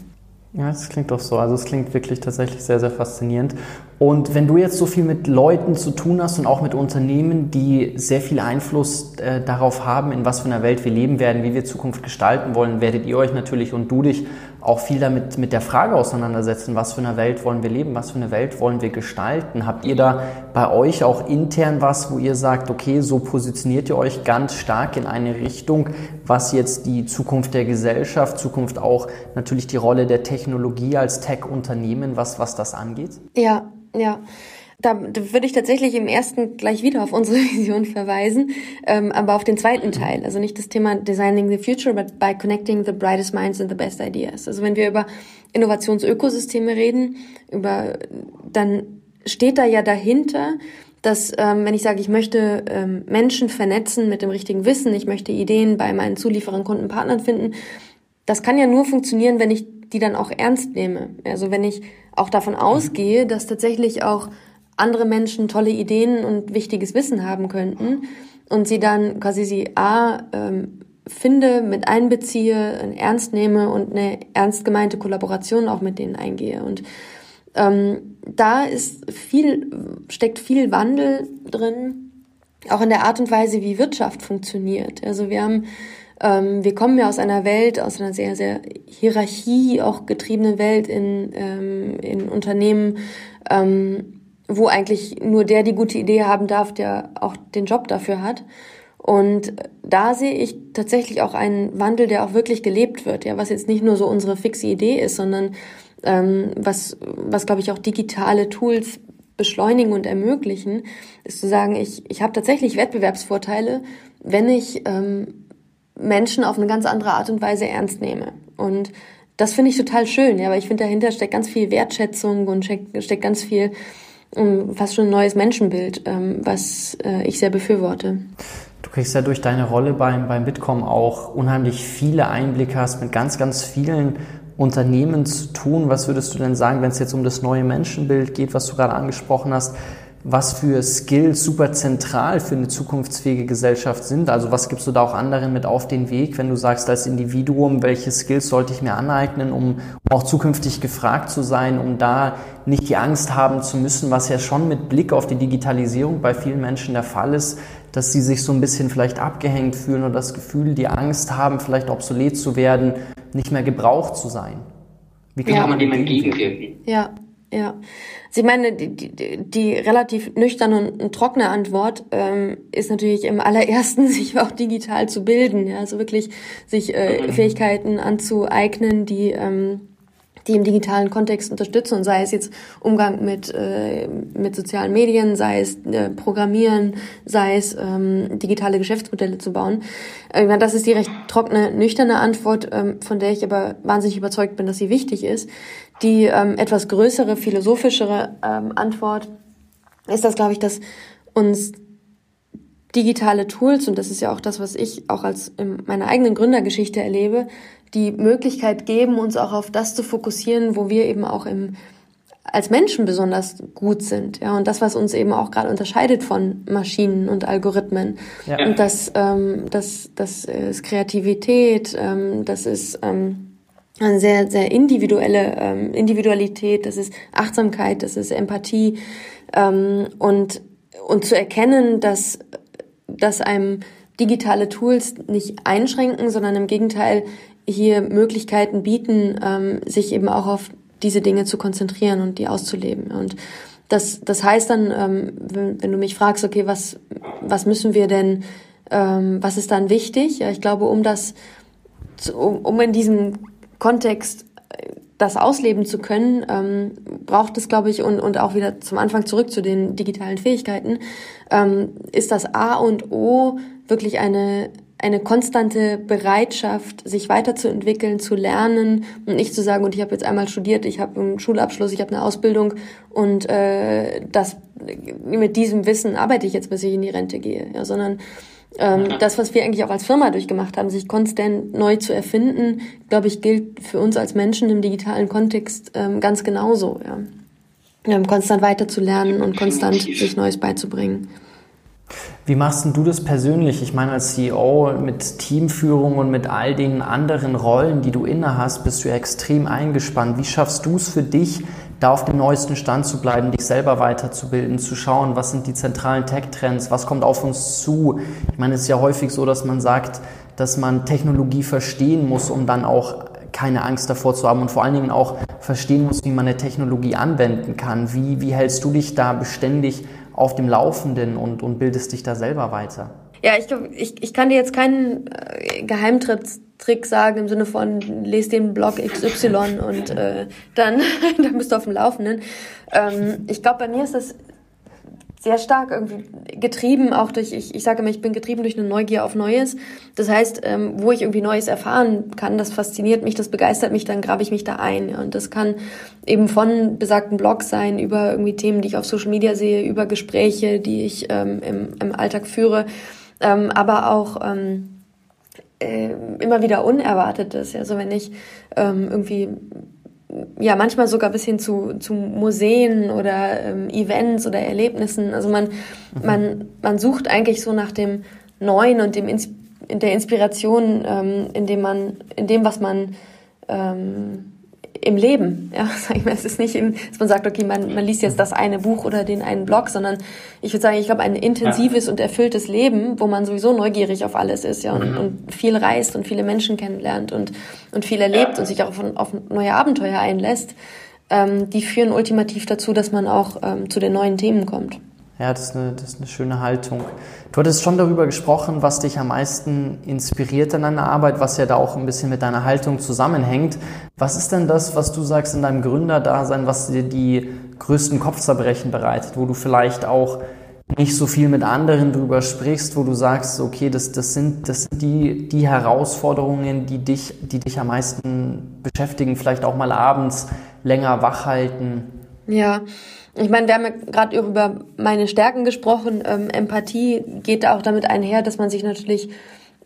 Ja, das klingt doch so. Also es klingt wirklich tatsächlich sehr, sehr faszinierend. Und wenn du jetzt so viel mit Leuten zu tun hast und auch mit Unternehmen, die sehr viel Einfluss äh, darauf haben, in was für einer Welt wir leben werden, wie wir Zukunft gestalten wollen, werdet ihr euch natürlich und du dich auch viel damit mit der Frage auseinandersetzen, was für eine Welt wollen wir leben, was für eine Welt wollen wir gestalten. Habt ihr da bei euch auch intern was, wo ihr sagt, okay, so positioniert ihr euch ganz stark in eine Richtung, was jetzt die Zukunft der Gesellschaft, Zukunft auch natürlich die Rolle der Technologie als Tech-Unternehmen, was, was das angeht? Ja, ja. Da, würde ich tatsächlich im ersten gleich wieder auf unsere [LAUGHS] Vision verweisen, ähm, aber auf den zweiten Teil. Also nicht das Thema Designing the Future, but by connecting the brightest minds and the best ideas. Also wenn wir über Innovationsökosysteme reden, über dann steht da ja dahinter, dass ähm, wenn ich sage, ich möchte ähm, Menschen vernetzen mit dem richtigen Wissen, ich möchte Ideen bei meinen Zulieferern, Kunden, Partnern finden, das kann ja nur funktionieren, wenn ich die dann auch ernst nehme. Also wenn ich auch davon ausgehe, dass tatsächlich auch andere Menschen tolle Ideen und wichtiges Wissen haben könnten und sie dann quasi sie A ähm, finde, mit einbeziehe, ernst nehme und eine ernst gemeinte Kollaboration auch mit denen eingehe. Und ähm, da ist viel, steckt viel Wandel drin, auch in der Art und Weise, wie Wirtschaft funktioniert. Also wir haben ähm, wir kommen ja aus einer Welt, aus einer sehr, sehr Hierarchie auch getriebenen Welt in, ähm, in Unternehmen, ähm, wo eigentlich nur der die gute Idee haben darf, der auch den Job dafür hat. Und da sehe ich tatsächlich auch einen Wandel, der auch wirklich gelebt wird, ja, was jetzt nicht nur so unsere fixe Idee ist, sondern ähm, was, was glaube ich auch digitale Tools beschleunigen und ermöglichen, ist zu sagen, ich, ich habe tatsächlich Wettbewerbsvorteile, wenn ich ähm, Menschen auf eine ganz andere Art und Weise ernst nehme. Und das finde ich total schön, ja, weil ich finde, dahinter steckt ganz viel Wertschätzung und steckt, steckt ganz viel, fast schon ein neues Menschenbild, ähm, was äh, ich sehr befürworte. Du kriegst ja durch deine Rolle beim, beim Bitkom auch unheimlich viele Einblicke, hast mit ganz, ganz vielen Unternehmen zu tun. Was würdest du denn sagen, wenn es jetzt um das neue Menschenbild geht, was du gerade angesprochen hast? Was für Skills super zentral für eine zukunftsfähige Gesellschaft sind. Also was gibst du da auch anderen mit auf den Weg, wenn du sagst als Individuum, welche Skills sollte ich mir aneignen, um auch zukünftig gefragt zu sein, um da nicht die Angst haben zu müssen, was ja schon mit Blick auf die Digitalisierung bei vielen Menschen der Fall ist, dass sie sich so ein bisschen vielleicht abgehängt fühlen oder das Gefühl, die Angst haben, vielleicht obsolet zu werden, nicht mehr gebraucht zu sein. Wie kann ja, man dem entgegenwirken? Ja, ja. Sie also meine, die, die, die relativ nüchterne und trockene Antwort ähm, ist natürlich im allerersten, [LAUGHS] sich auch digital zu bilden, ja, also wirklich sich äh, mhm. Fähigkeiten anzueignen, die ähm, die im digitalen Kontext unterstützen, sei es jetzt Umgang mit, äh, mit sozialen Medien, sei es äh, Programmieren, sei es ähm, digitale Geschäftsmodelle zu bauen. Äh, das ist die recht trockene, nüchterne Antwort, ähm, von der ich aber wahnsinnig überzeugt bin, dass sie wichtig ist. Die ähm, etwas größere, philosophischere ähm, Antwort ist das, glaube ich, dass uns digitale Tools, und das ist ja auch das, was ich auch als in meiner eigenen Gründergeschichte erlebe, die Möglichkeit geben, uns auch auf das zu fokussieren, wo wir eben auch im als Menschen besonders gut sind. Ja, und das, was uns eben auch gerade unterscheidet von Maschinen und Algorithmen. Ja. Und das, ähm, das, das ist Kreativität, ähm, das ist ähm, eine sehr, sehr individuelle ähm, Individualität, das ist Achtsamkeit, das ist Empathie ähm, und, und zu erkennen, dass, dass einem digitale Tools nicht einschränken, sondern im Gegenteil hier Möglichkeiten bieten, ähm, sich eben auch auf diese Dinge zu konzentrieren und die auszuleben. Und das, das heißt dann, ähm, wenn, wenn du mich fragst, okay, was, was müssen wir denn, ähm, was ist dann wichtig? Ja, ich glaube, um das, um, um in diesem Kontext äh, das ausleben zu können, ähm, braucht es, glaube ich, und, und auch wieder zum Anfang zurück zu den digitalen Fähigkeiten, ähm, ist das A und O wirklich eine, eine konstante Bereitschaft, sich weiterzuentwickeln, zu lernen und nicht zu sagen, und ich habe jetzt einmal studiert, ich habe einen Schulabschluss, ich habe eine Ausbildung und äh, das mit diesem Wissen arbeite ich jetzt, bis ich in die Rente gehe, ja, sondern ähm, das, was wir eigentlich auch als Firma durchgemacht haben, sich konstant neu zu erfinden, glaube ich, gilt für uns als Menschen im digitalen Kontext ähm, ganz genauso. Ja. Ähm, konstant weiterzulernen und konstant sich Neues beizubringen. Wie machst du das persönlich? Ich meine, als CEO mit Teamführung und mit all den anderen Rollen, die du inne hast, bist du ja extrem eingespannt. Wie schaffst du es für dich, da auf dem neuesten Stand zu bleiben, dich selber weiterzubilden, zu schauen, was sind die zentralen Tech-Trends, was kommt auf uns zu. Ich meine, es ist ja häufig so, dass man sagt, dass man Technologie verstehen muss, um dann auch keine Angst davor zu haben und vor allen Dingen auch verstehen muss, wie man eine Technologie anwenden kann. Wie, wie hältst du dich da beständig auf dem Laufenden und, und bildest dich da selber weiter? Ja, ich, ich, ich kann dir jetzt keinen äh, Geheimtrick Trick sagen im Sinne von, lese den Blog XY und äh, dann, [LAUGHS] dann bist du auf dem Laufenden. Ähm, ich glaube, bei mir ist das sehr stark irgendwie getrieben, auch durch, ich, ich sage immer, ich bin getrieben durch eine Neugier auf Neues. Das heißt, ähm, wo ich irgendwie Neues erfahren kann, das fasziniert mich, das begeistert mich, dann grabe ich mich da ein. Und das kann eben von besagten Blogs sein, über irgendwie Themen, die ich auf Social Media sehe, über Gespräche, die ich ähm, im, im Alltag führe, ähm, aber auch ähm, äh, immer wieder Unerwartetes. Ja, so wenn ich ähm, irgendwie ja manchmal sogar bis hin zu, zu Museen oder ähm, Events oder Erlebnissen. Also man, mhm. man, man sucht eigentlich so nach dem Neuen und dem Ins in der Inspiration, ähm, in dem man, in dem, was man ähm, im Leben. Ja, [LAUGHS] sag ich mal, es ist nicht, im, dass man sagt, okay, man, man liest jetzt das eine Buch oder den einen Blog, sondern ich würde sagen, ich glaube, ein intensives ja. und erfülltes Leben, wo man sowieso neugierig auf alles ist, ja, und, mhm. und viel reist und viele Menschen kennenlernt und, und viel erlebt ja. und sich auch auf, auf neue Abenteuer einlässt, ähm, die führen ultimativ dazu, dass man auch ähm, zu den neuen Themen kommt. Ja, das ist, eine, das ist eine schöne Haltung. Du hattest schon darüber gesprochen, was dich am meisten inspiriert in deiner Arbeit, was ja da auch ein bisschen mit deiner Haltung zusammenhängt. Was ist denn das, was du sagst in deinem Gründerdasein, was dir die größten Kopfzerbrechen bereitet, wo du vielleicht auch nicht so viel mit anderen drüber sprichst, wo du sagst, okay, das, das sind, das sind die, die Herausforderungen, die dich, die dich am meisten beschäftigen, vielleicht auch mal abends länger wach halten? Ja, ich meine, wir haben ja gerade über meine Stärken gesprochen. Ähm, Empathie geht auch damit einher, dass man sich natürlich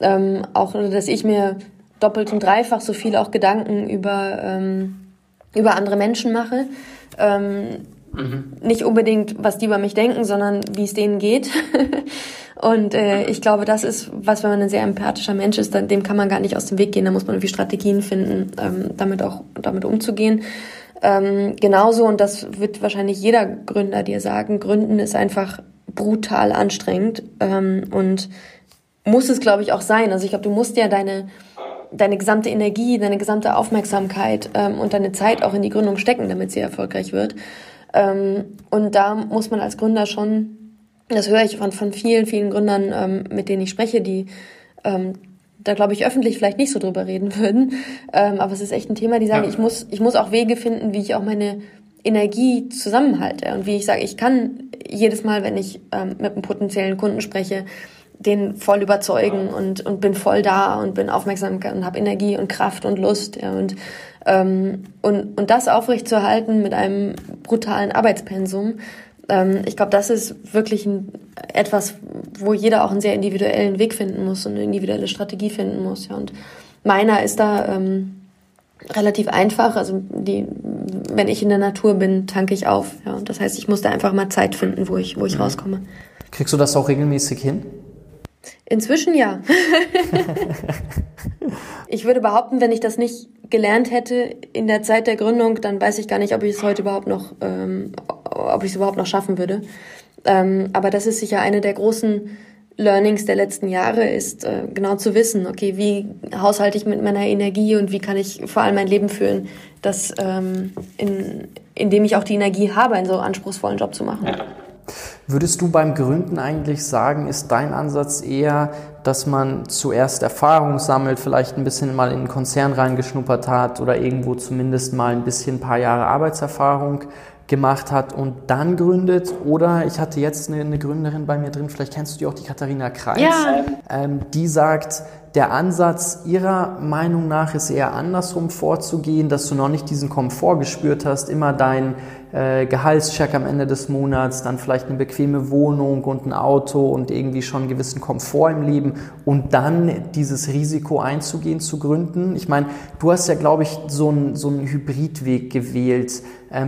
ähm, auch, dass ich mir doppelt und dreifach so viel auch Gedanken über, ähm, über andere Menschen mache. Ähm, mhm. Nicht unbedingt, was die über mich denken, sondern wie es denen geht. [LAUGHS] und äh, ich glaube, das ist was, wenn man ein sehr empathischer Mensch ist, dann, dem kann man gar nicht aus dem Weg gehen. Da muss man irgendwie Strategien finden, ähm, damit auch damit umzugehen. Ähm, genauso, und das wird wahrscheinlich jeder Gründer dir sagen, Gründen ist einfach brutal anstrengend ähm, und muss es, glaube ich, auch sein. Also ich glaube, du musst ja deine deine gesamte Energie, deine gesamte Aufmerksamkeit ähm, und deine Zeit auch in die Gründung stecken, damit sie erfolgreich wird. Ähm, und da muss man als Gründer schon, das höre ich von, von vielen, vielen Gründern, ähm, mit denen ich spreche, die ähm, da glaube ich öffentlich vielleicht nicht so drüber reden würden. Ähm, aber es ist echt ein Thema, die sagen, ja. ich muss, ich muss auch Wege finden, wie ich auch meine Energie zusammenhalte und wie ich sage, ich kann jedes Mal, wenn ich ähm, mit einem potenziellen Kunden spreche, den voll überzeugen und, und bin voll da und bin aufmerksam und habe Energie und Kraft und Lust. Ja, und, ähm, und, und das aufrechtzuerhalten mit einem brutalen Arbeitspensum, ähm, ich glaube, das ist wirklich ein, etwas, wo jeder auch einen sehr individuellen Weg finden muss und eine individuelle Strategie finden muss. Ja. Und meiner ist da ähm, relativ einfach. Also die, wenn ich in der Natur bin, tanke ich auf. Ja. Und das heißt, ich muss da einfach mal Zeit finden, wo ich, wo ich mhm. rauskomme. Kriegst du das auch regelmäßig hin? Inzwischen ja. [LAUGHS] ich würde behaupten, wenn ich das nicht gelernt hätte in der Zeit der Gründung, dann weiß ich gar nicht, ob ich es heute überhaupt noch, ähm, ob ich es überhaupt noch schaffen würde. Ähm, aber das ist sicher eine der großen Learnings der letzten Jahre, ist äh, genau zu wissen, okay, wie haushalte ich mit meiner Energie und wie kann ich vor allem mein Leben führen, das, ähm, in, in dem ich auch die Energie habe, einen so anspruchsvollen Job zu machen. Würdest du beim Gründen eigentlich sagen, ist dein Ansatz eher, dass man zuerst Erfahrung sammelt, vielleicht ein bisschen mal in einen Konzern reingeschnuppert hat oder irgendwo zumindest mal ein bisschen ein paar Jahre Arbeitserfahrung gemacht hat und dann gründet? Oder ich hatte jetzt eine, eine Gründerin bei mir drin, vielleicht kennst du die auch, die Katharina Kreis, ja. ähm, die sagt, der Ansatz ihrer Meinung nach ist eher andersrum vorzugehen, dass du noch nicht diesen Komfort gespürt hast, immer dein äh, Gehaltscheck am Ende des Monats, dann vielleicht eine bequeme Wohnung und ein Auto und irgendwie schon einen gewissen Komfort im Leben und dann dieses Risiko einzugehen, zu gründen. Ich meine, du hast ja, glaube ich, so einen, so einen Hybridweg gewählt,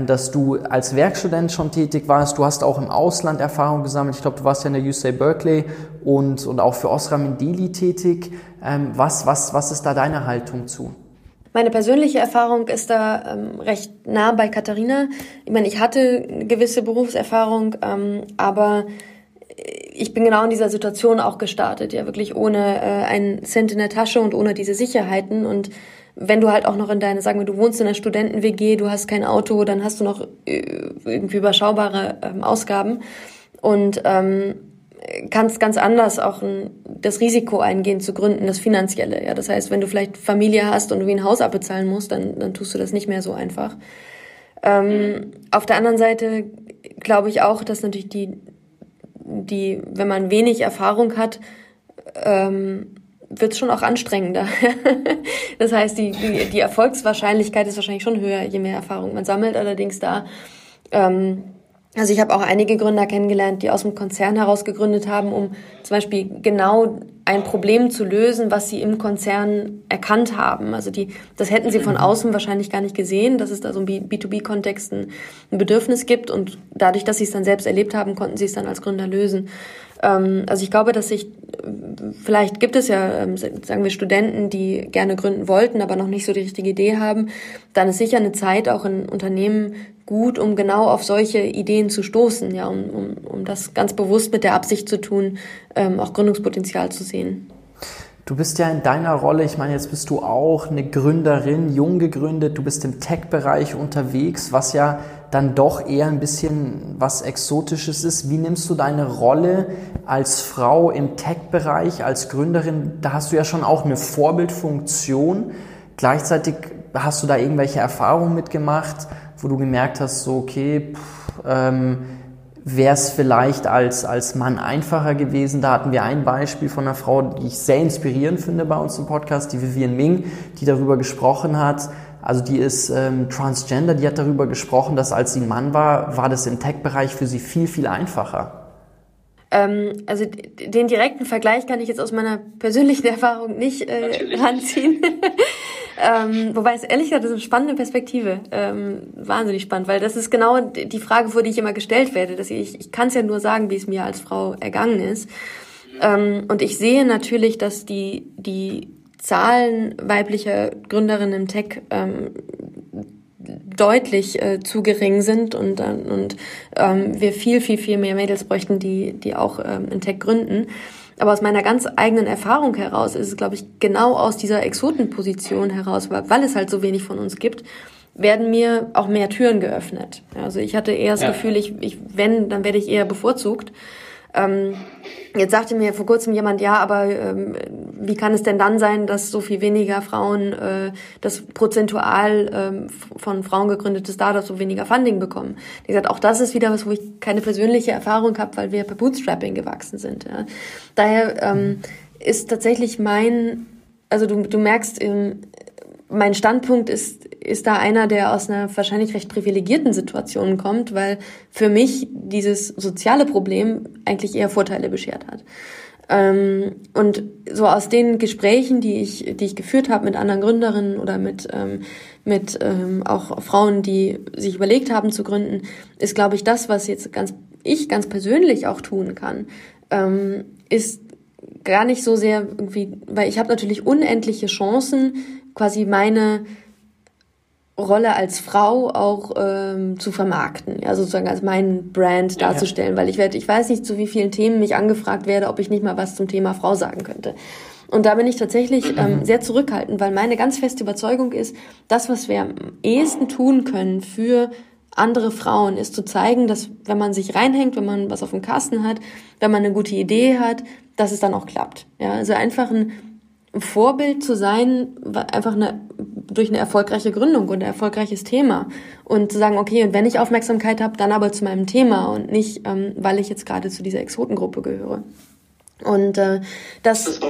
dass du als Werkstudent schon tätig warst. Du hast auch im Ausland Erfahrung gesammelt. Ich glaube, du warst ja in der UC Berkeley und, und auch für Osram in Delhi tätig. Ähm, was, was, was ist da deine Haltung zu? Meine persönliche Erfahrung ist da ähm, recht nah bei Katharina. Ich meine, ich hatte eine gewisse Berufserfahrung, ähm, aber ich bin genau in dieser Situation auch gestartet, ja wirklich ohne äh, einen Cent in der Tasche und ohne diese Sicherheiten und wenn du halt auch noch in deine, sagen wir, du wohnst in einer Studenten-WG, du hast kein Auto, dann hast du noch äh, irgendwie überschaubare ähm, Ausgaben und ähm, kannst ganz anders auch ein, das Risiko eingehen zu gründen, das finanzielle. Ja, das heißt, wenn du vielleicht Familie hast und du ein Haus abbezahlen musst, dann, dann tust du das nicht mehr so einfach. Ähm, auf der anderen Seite glaube ich auch, dass natürlich die, die, wenn man wenig Erfahrung hat, ähm, wird es schon auch anstrengender. [LAUGHS] das heißt, die, die, die Erfolgswahrscheinlichkeit ist wahrscheinlich schon höher, je mehr Erfahrung man sammelt. Allerdings da ähm, also ich habe auch einige Gründer kennengelernt, die aus dem Konzern heraus gegründet haben, um zum Beispiel genau ein Problem zu lösen, was sie im Konzern erkannt haben. Also die, das hätten sie von mhm. außen wahrscheinlich gar nicht gesehen, dass es da so im B2B-Kontext ein, ein Bedürfnis gibt und dadurch, dass sie es dann selbst erlebt haben, konnten sie es dann als Gründer lösen. Ähm, also ich glaube, dass sich, vielleicht gibt es ja, ähm, sagen wir, Studenten, die gerne gründen wollten, aber noch nicht so die richtige Idee haben. Dann ist sicher eine Zeit auch in Unternehmen gut, um genau auf solche Ideen zu stoßen, ja, um, um, um das ganz bewusst mit der Absicht zu tun, ähm, auch Gründungspotenzial zu sehen. Du bist ja in deiner Rolle, ich meine, jetzt bist du auch eine Gründerin, jung gegründet, du bist im Tech-Bereich unterwegs, was ja dann doch eher ein bisschen was Exotisches ist. Wie nimmst du deine Rolle als Frau im Tech-Bereich, als Gründerin? Da hast du ja schon auch eine Vorbildfunktion. Gleichzeitig hast du da irgendwelche Erfahrungen mitgemacht, wo du gemerkt hast, so, okay, ähm, wäre es vielleicht als, als Mann einfacher gewesen. Da hatten wir ein Beispiel von einer Frau, die ich sehr inspirierend finde bei uns im Podcast, die Vivian Ming, die darüber gesprochen hat, also die ist ähm, transgender, die hat darüber gesprochen, dass als sie ein Mann war, war das im Tech-Bereich für sie viel, viel einfacher. Ähm, also den direkten Vergleich kann ich jetzt aus meiner persönlichen [LAUGHS] Erfahrung nicht äh, ranziehen. [LAUGHS] ähm, wobei es ehrlich gesagt das ist eine spannende Perspektive. Ähm, wahnsinnig spannend, weil das ist genau die Frage, vor die ich immer gestellt werde. Dass ich ich kann es ja nur sagen, wie es mir als Frau ergangen ist. Ähm, und ich sehe natürlich, dass die, die Zahlen weiblicher Gründerinnen im Tech ähm, deutlich äh, zu gering sind und, und ähm, wir viel, viel, viel mehr Mädels bräuchten, die, die auch ähm, in Tech gründen. Aber aus meiner ganz eigenen Erfahrung heraus ist es, glaube ich, genau aus dieser Exotenposition heraus, weil, weil es halt so wenig von uns gibt, werden mir auch mehr Türen geöffnet. Also ich hatte eher das ja. Gefühl, ich, ich, wenn, dann werde ich eher bevorzugt. Ähm, jetzt sagte mir vor kurzem jemand, ja, aber ähm, wie kann es denn dann sein, dass so viel weniger Frauen, äh, das prozentual ähm, von Frauen gegründete Startups so weniger Funding bekommen? Ich gesagt, auch das ist wieder was, wo ich keine persönliche Erfahrung habe, weil wir per Bootstrapping gewachsen sind. Ja. Daher ähm, ist tatsächlich mein, also du, du merkst, ähm, mein Standpunkt ist, ist da einer, der aus einer wahrscheinlich recht privilegierten Situation kommt, weil für mich dieses soziale Problem eigentlich eher Vorteile beschert hat. Ähm, und so aus den Gesprächen, die ich, die ich geführt habe mit anderen Gründerinnen oder mit, ähm, mit ähm, auch Frauen, die sich überlegt haben zu gründen, ist, glaube ich, das, was jetzt ganz ich ganz persönlich auch tun kann, ähm, ist gar nicht so sehr irgendwie, weil ich habe natürlich unendliche Chancen, quasi meine Rolle als Frau auch ähm, zu vermarkten, ja, sozusagen als meinen Brand darzustellen, ja. weil ich werde, ich weiß nicht, zu wie vielen Themen ich angefragt werde, ob ich nicht mal was zum Thema Frau sagen könnte. Und da bin ich tatsächlich ähm, sehr zurückhaltend, weil meine ganz feste Überzeugung ist, das, was wir am ehesten tun können für andere Frauen, ist zu zeigen, dass wenn man sich reinhängt, wenn man was auf dem Kasten hat, wenn man eine gute Idee hat, dass es dann auch klappt. Ja, also einfach ein Vorbild zu sein, einfach eine, durch eine erfolgreiche Gründung und ein erfolgreiches Thema. Und zu sagen, okay, und wenn ich Aufmerksamkeit habe, dann aber zu meinem Thema und nicht, ähm, weil ich jetzt gerade zu dieser Exotengruppe gehöre. Und äh, das,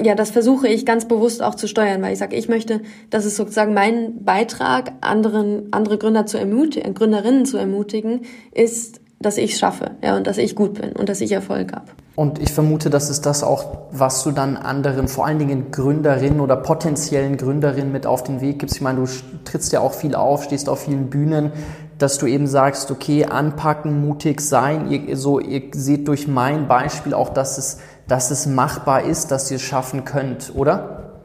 ja, das versuche ich ganz bewusst auch zu steuern, weil ich sage, ich möchte, das ist sozusagen mein Beitrag, anderen, andere Gründer zu ermutigen, Gründerinnen zu ermutigen, ist, dass ich es schaffe, ja, und dass ich gut bin und dass ich Erfolg habe. Und ich vermute, das ist das auch, was du dann anderen, vor allen Dingen Gründerinnen oder potenziellen Gründerinnen mit auf den Weg gibst. Ich meine, du trittst ja auch viel auf, stehst auf vielen Bühnen, dass du eben sagst, okay, anpacken, mutig sein. Ihr, so, ihr seht durch mein Beispiel auch, dass es, dass es machbar ist, dass ihr es schaffen könnt, oder?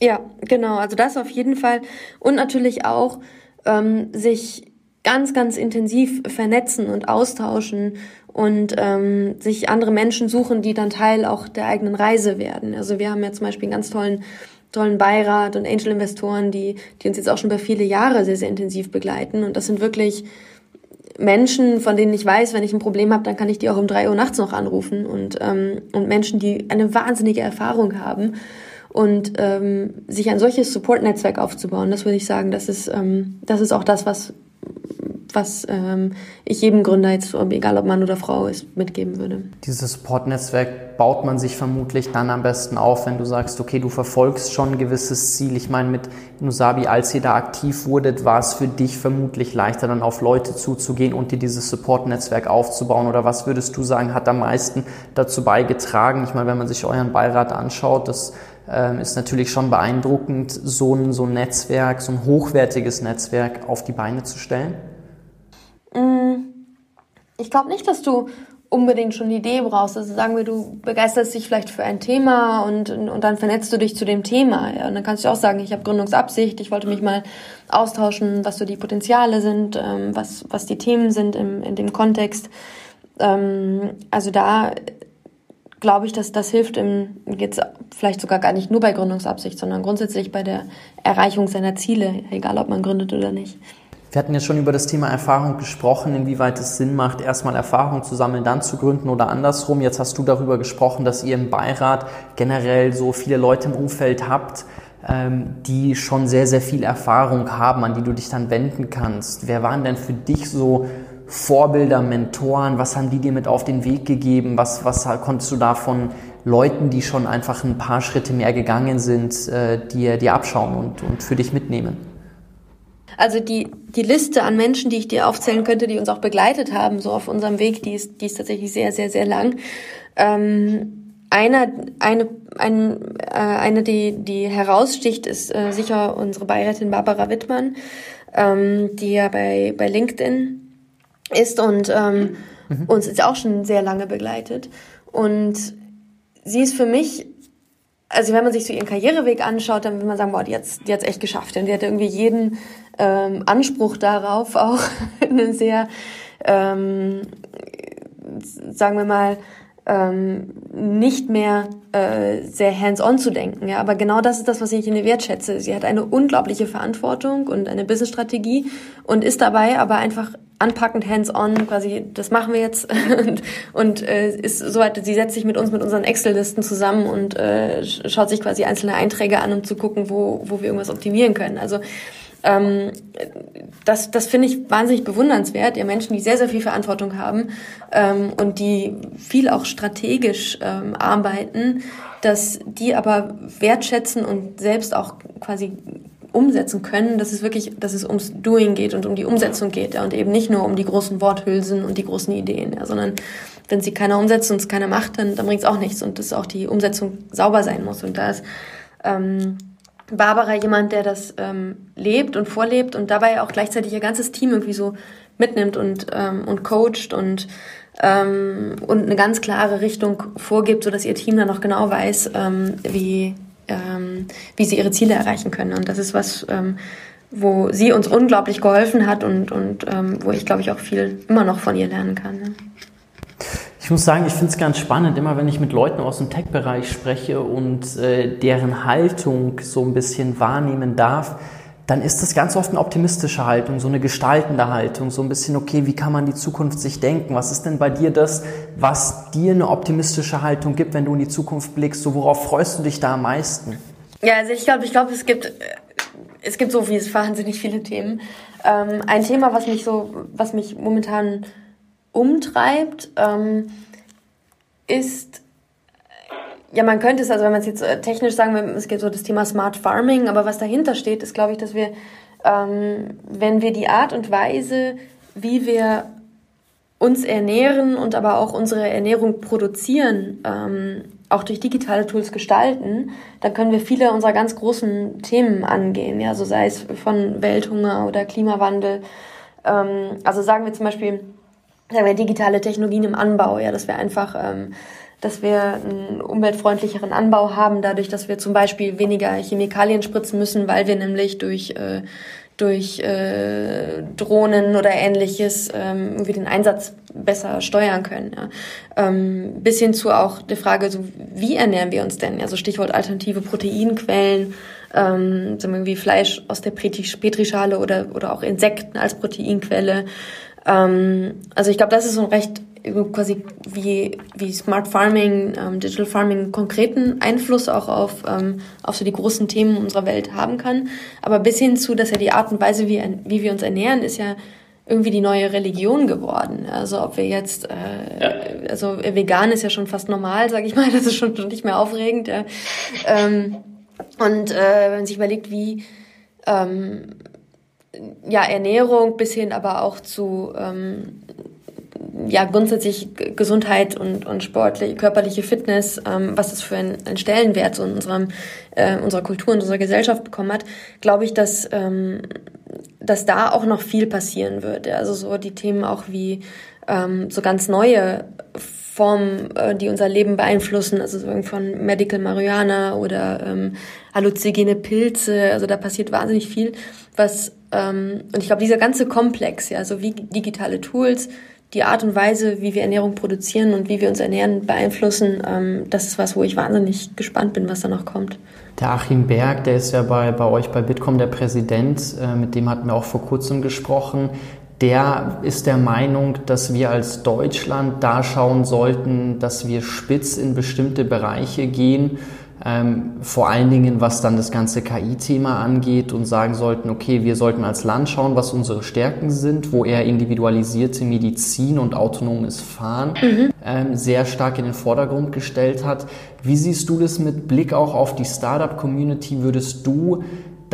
Ja, genau. Also das auf jeden Fall. Und natürlich auch ähm, sich ganz, ganz intensiv vernetzen und austauschen und ähm, sich andere Menschen suchen, die dann Teil auch der eigenen Reise werden. Also wir haben ja zum Beispiel einen ganz tollen tollen Beirat und Angel-Investoren, die, die uns jetzt auch schon über viele Jahre sehr, sehr intensiv begleiten. Und das sind wirklich Menschen, von denen ich weiß, wenn ich ein Problem habe, dann kann ich die auch um drei Uhr nachts noch anrufen. Und, ähm, und Menschen, die eine wahnsinnige Erfahrung haben. Und ähm, sich ein solches Support-Netzwerk aufzubauen, das würde ich sagen, das ist, ähm, das ist auch das, was, was ähm, ich jedem Gründer jetzt, egal ob Mann oder Frau ist, mitgeben würde. Dieses Support-Netzwerk baut man sich vermutlich dann am besten auf, wenn du sagst, okay, du verfolgst schon ein gewisses Ziel. Ich meine, mit Nusabi, als ihr da aktiv wurdet, war es für dich vermutlich leichter, dann auf Leute zuzugehen und dir dieses Support-Netzwerk aufzubauen. Oder was würdest du sagen, hat am meisten dazu beigetragen? Ich meine, wenn man sich euren Beirat anschaut, das ähm, ist natürlich schon beeindruckend, so ein, so ein Netzwerk, so ein hochwertiges Netzwerk auf die Beine zu stellen. Mm, ich glaube nicht, dass du unbedingt schon eine Idee brauchst. Also sagen wir, du begeisterst dich vielleicht für ein Thema und, und dann vernetzt du dich zu dem Thema. Ja? Und dann kannst du auch sagen, ich habe Gründungsabsicht, ich wollte mich mal austauschen, was so die Potenziale sind, ähm, was, was die Themen sind im, in dem Kontext. Ähm, also da glaube ich, dass das hilft im, jetzt vielleicht sogar gar nicht nur bei Gründungsabsicht, sondern grundsätzlich bei der Erreichung seiner Ziele, egal ob man gründet oder nicht. Wir hatten ja schon über das Thema Erfahrung gesprochen, inwieweit es Sinn macht, erstmal Erfahrung zu sammeln, dann zu gründen oder andersrum. Jetzt hast du darüber gesprochen, dass ihr im Beirat generell so viele Leute im Umfeld habt, ähm, die schon sehr, sehr viel Erfahrung haben, an die du dich dann wenden kannst. Wer waren denn für dich so Vorbilder, Mentoren? Was haben die dir mit auf den Weg gegeben? Was, was konntest du da von Leuten, die schon einfach ein paar Schritte mehr gegangen sind, äh, dir, dir abschauen und, und für dich mitnehmen? Also die, die Liste an Menschen, die ich dir aufzählen könnte, die uns auch begleitet haben, so auf unserem Weg, die ist, die ist tatsächlich sehr, sehr, sehr lang. Ähm, einer, eine, ein, äh, eine, die, die heraussticht, ist äh, sicher unsere Beirätin Barbara Wittmann, ähm, die ja bei, bei LinkedIn ist und ähm, mhm. uns jetzt auch schon sehr lange begleitet. Und sie ist für mich also wenn man sich so ihren Karriereweg anschaut, dann will man sagen, boah, die hat's, die hat's echt geschafft. Und die hat irgendwie jeden ähm, Anspruch darauf, auch [LAUGHS] eine sehr, ähm, sagen wir mal, ähm, nicht mehr äh, sehr hands-on zu denken. Ja, aber genau das ist das, was ich in ihr wertschätze. Sie hat eine unglaubliche Verantwortung und eine Business-Strategie und ist dabei aber einfach anpackend hands-on, quasi, das machen wir jetzt [LAUGHS] und, und äh, ist soweit, sie setzt sich mit uns mit unseren Excel-Listen zusammen und äh, schaut sich quasi einzelne Einträge an, um zu gucken, wo, wo wir irgendwas optimieren können. Also ähm, das, das finde ich wahnsinnig bewundernswert. Ja, Menschen, die sehr, sehr viel Verantwortung haben ähm, und die viel auch strategisch ähm, arbeiten, dass die aber wertschätzen und selbst auch quasi umsetzen können, dass es wirklich, dass es ums Doing geht und um die Umsetzung geht ja, und eben nicht nur um die großen Worthülsen und die großen Ideen, ja, sondern wenn sie keiner umsetzt und es keiner macht, dann, dann bringt es auch nichts und dass auch die Umsetzung sauber sein muss und da ist ähm, Barbara jemand, der das ähm, lebt und vorlebt und dabei auch gleichzeitig ihr ganzes Team irgendwie so mitnimmt und, ähm, und coacht und, ähm, und eine ganz klare Richtung vorgibt, so dass ihr Team dann auch genau weiß, ähm, wie, ähm, wie sie ihre Ziele erreichen können. Und das ist was, ähm, wo sie uns unglaublich geholfen hat und, und ähm, wo ich, glaube ich, auch viel immer noch von ihr lernen kann. Ne? Ich muss sagen, ich finde es ganz spannend, immer wenn ich mit Leuten aus dem Tech-Bereich spreche und äh, deren Haltung so ein bisschen wahrnehmen darf, dann ist das ganz oft eine optimistische Haltung, so eine gestaltende Haltung, so ein bisschen, okay, wie kann man die Zukunft sich denken? Was ist denn bei dir das, was dir eine optimistische Haltung gibt, wenn du in die Zukunft blickst? So, worauf freust du dich da am meisten? Ja, also ich glaube, ich glaube, es gibt, es gibt so viel, wahnsinnig viele Themen. Ähm, ein Thema, was mich so, was mich momentan umtreibt, ähm, ist, ja, man könnte es, also wenn man es jetzt äh, technisch sagen, es geht so das Thema Smart Farming, aber was dahinter steht, ist, glaube ich, dass wir, ähm, wenn wir die Art und Weise, wie wir uns ernähren und aber auch unsere Ernährung produzieren, ähm, auch durch digitale Tools gestalten, dann können wir viele unserer ganz großen Themen angehen, ja, so sei es von Welthunger oder Klimawandel. Ähm, also sagen wir zum Beispiel, sagen wir, digitale Technologien im Anbau, ja, dass wir einfach, ähm, dass wir einen umweltfreundlicheren Anbau haben, dadurch, dass wir zum Beispiel weniger Chemikalien spritzen müssen, weil wir nämlich durch äh, durch äh, Drohnen oder ähnliches ähm, irgendwie den Einsatz besser steuern können. Ja. Ähm, bis hin zu auch der Frage, so, wie ernähren wir uns denn? Also Stichwort alternative Proteinquellen, ähm, sagen wir irgendwie Fleisch aus der Petrischale oder, oder auch Insekten als Proteinquelle. Ähm, also ich glaube, das ist so ein recht quasi wie, wie Smart Farming, ähm, Digital Farming konkreten Einfluss auch auf, ähm, auf so die großen Themen unserer Welt haben kann. Aber bis hin zu, dass ja die Art und Weise, wie, wie wir uns ernähren, ist ja irgendwie die neue Religion geworden. Also ob wir jetzt, äh, also vegan ist ja schon fast normal, sag ich mal, das ist schon, schon nicht mehr aufregend. Ja. Ähm, und äh, wenn man sich überlegt, wie ähm, ja, Ernährung bis hin aber auch zu ähm, ja, grundsätzlich Gesundheit und, und sportliche, körperliche Fitness, ähm, was das für einen, einen Stellenwert so in unserem, äh, unserer Kultur und unserer Gesellschaft bekommen hat, glaube ich, dass, ähm, dass da auch noch viel passieren wird. Also so die Themen auch wie ähm, so ganz neue Formen, äh, die unser Leben beeinflussen, also so von Medical Marihuana oder ähm, halluzigene Pilze, also da passiert wahnsinnig viel, was ähm, und ich glaube, dieser ganze Komplex, ja, so wie digitale Tools, die Art und Weise, wie wir Ernährung produzieren und wie wir uns ernähren, beeinflussen, ähm, das ist was, wo ich wahnsinnig gespannt bin, was da noch kommt. Der Achim Berg, der ist ja bei, bei euch bei Bitkom der Präsident, äh, mit dem hatten wir auch vor kurzem gesprochen. Der ist der Meinung, dass wir als Deutschland da schauen sollten, dass wir spitz in bestimmte Bereiche gehen ähm, vor allen Dingen was dann das ganze KI-Thema angeht und sagen sollten, okay, wir sollten als Land schauen, was unsere Stärken sind, wo er individualisierte Medizin und autonomes Fahren mhm. ähm, sehr stark in den Vordergrund gestellt hat. Wie siehst du das mit Blick auch auf die Startup-Community? Würdest du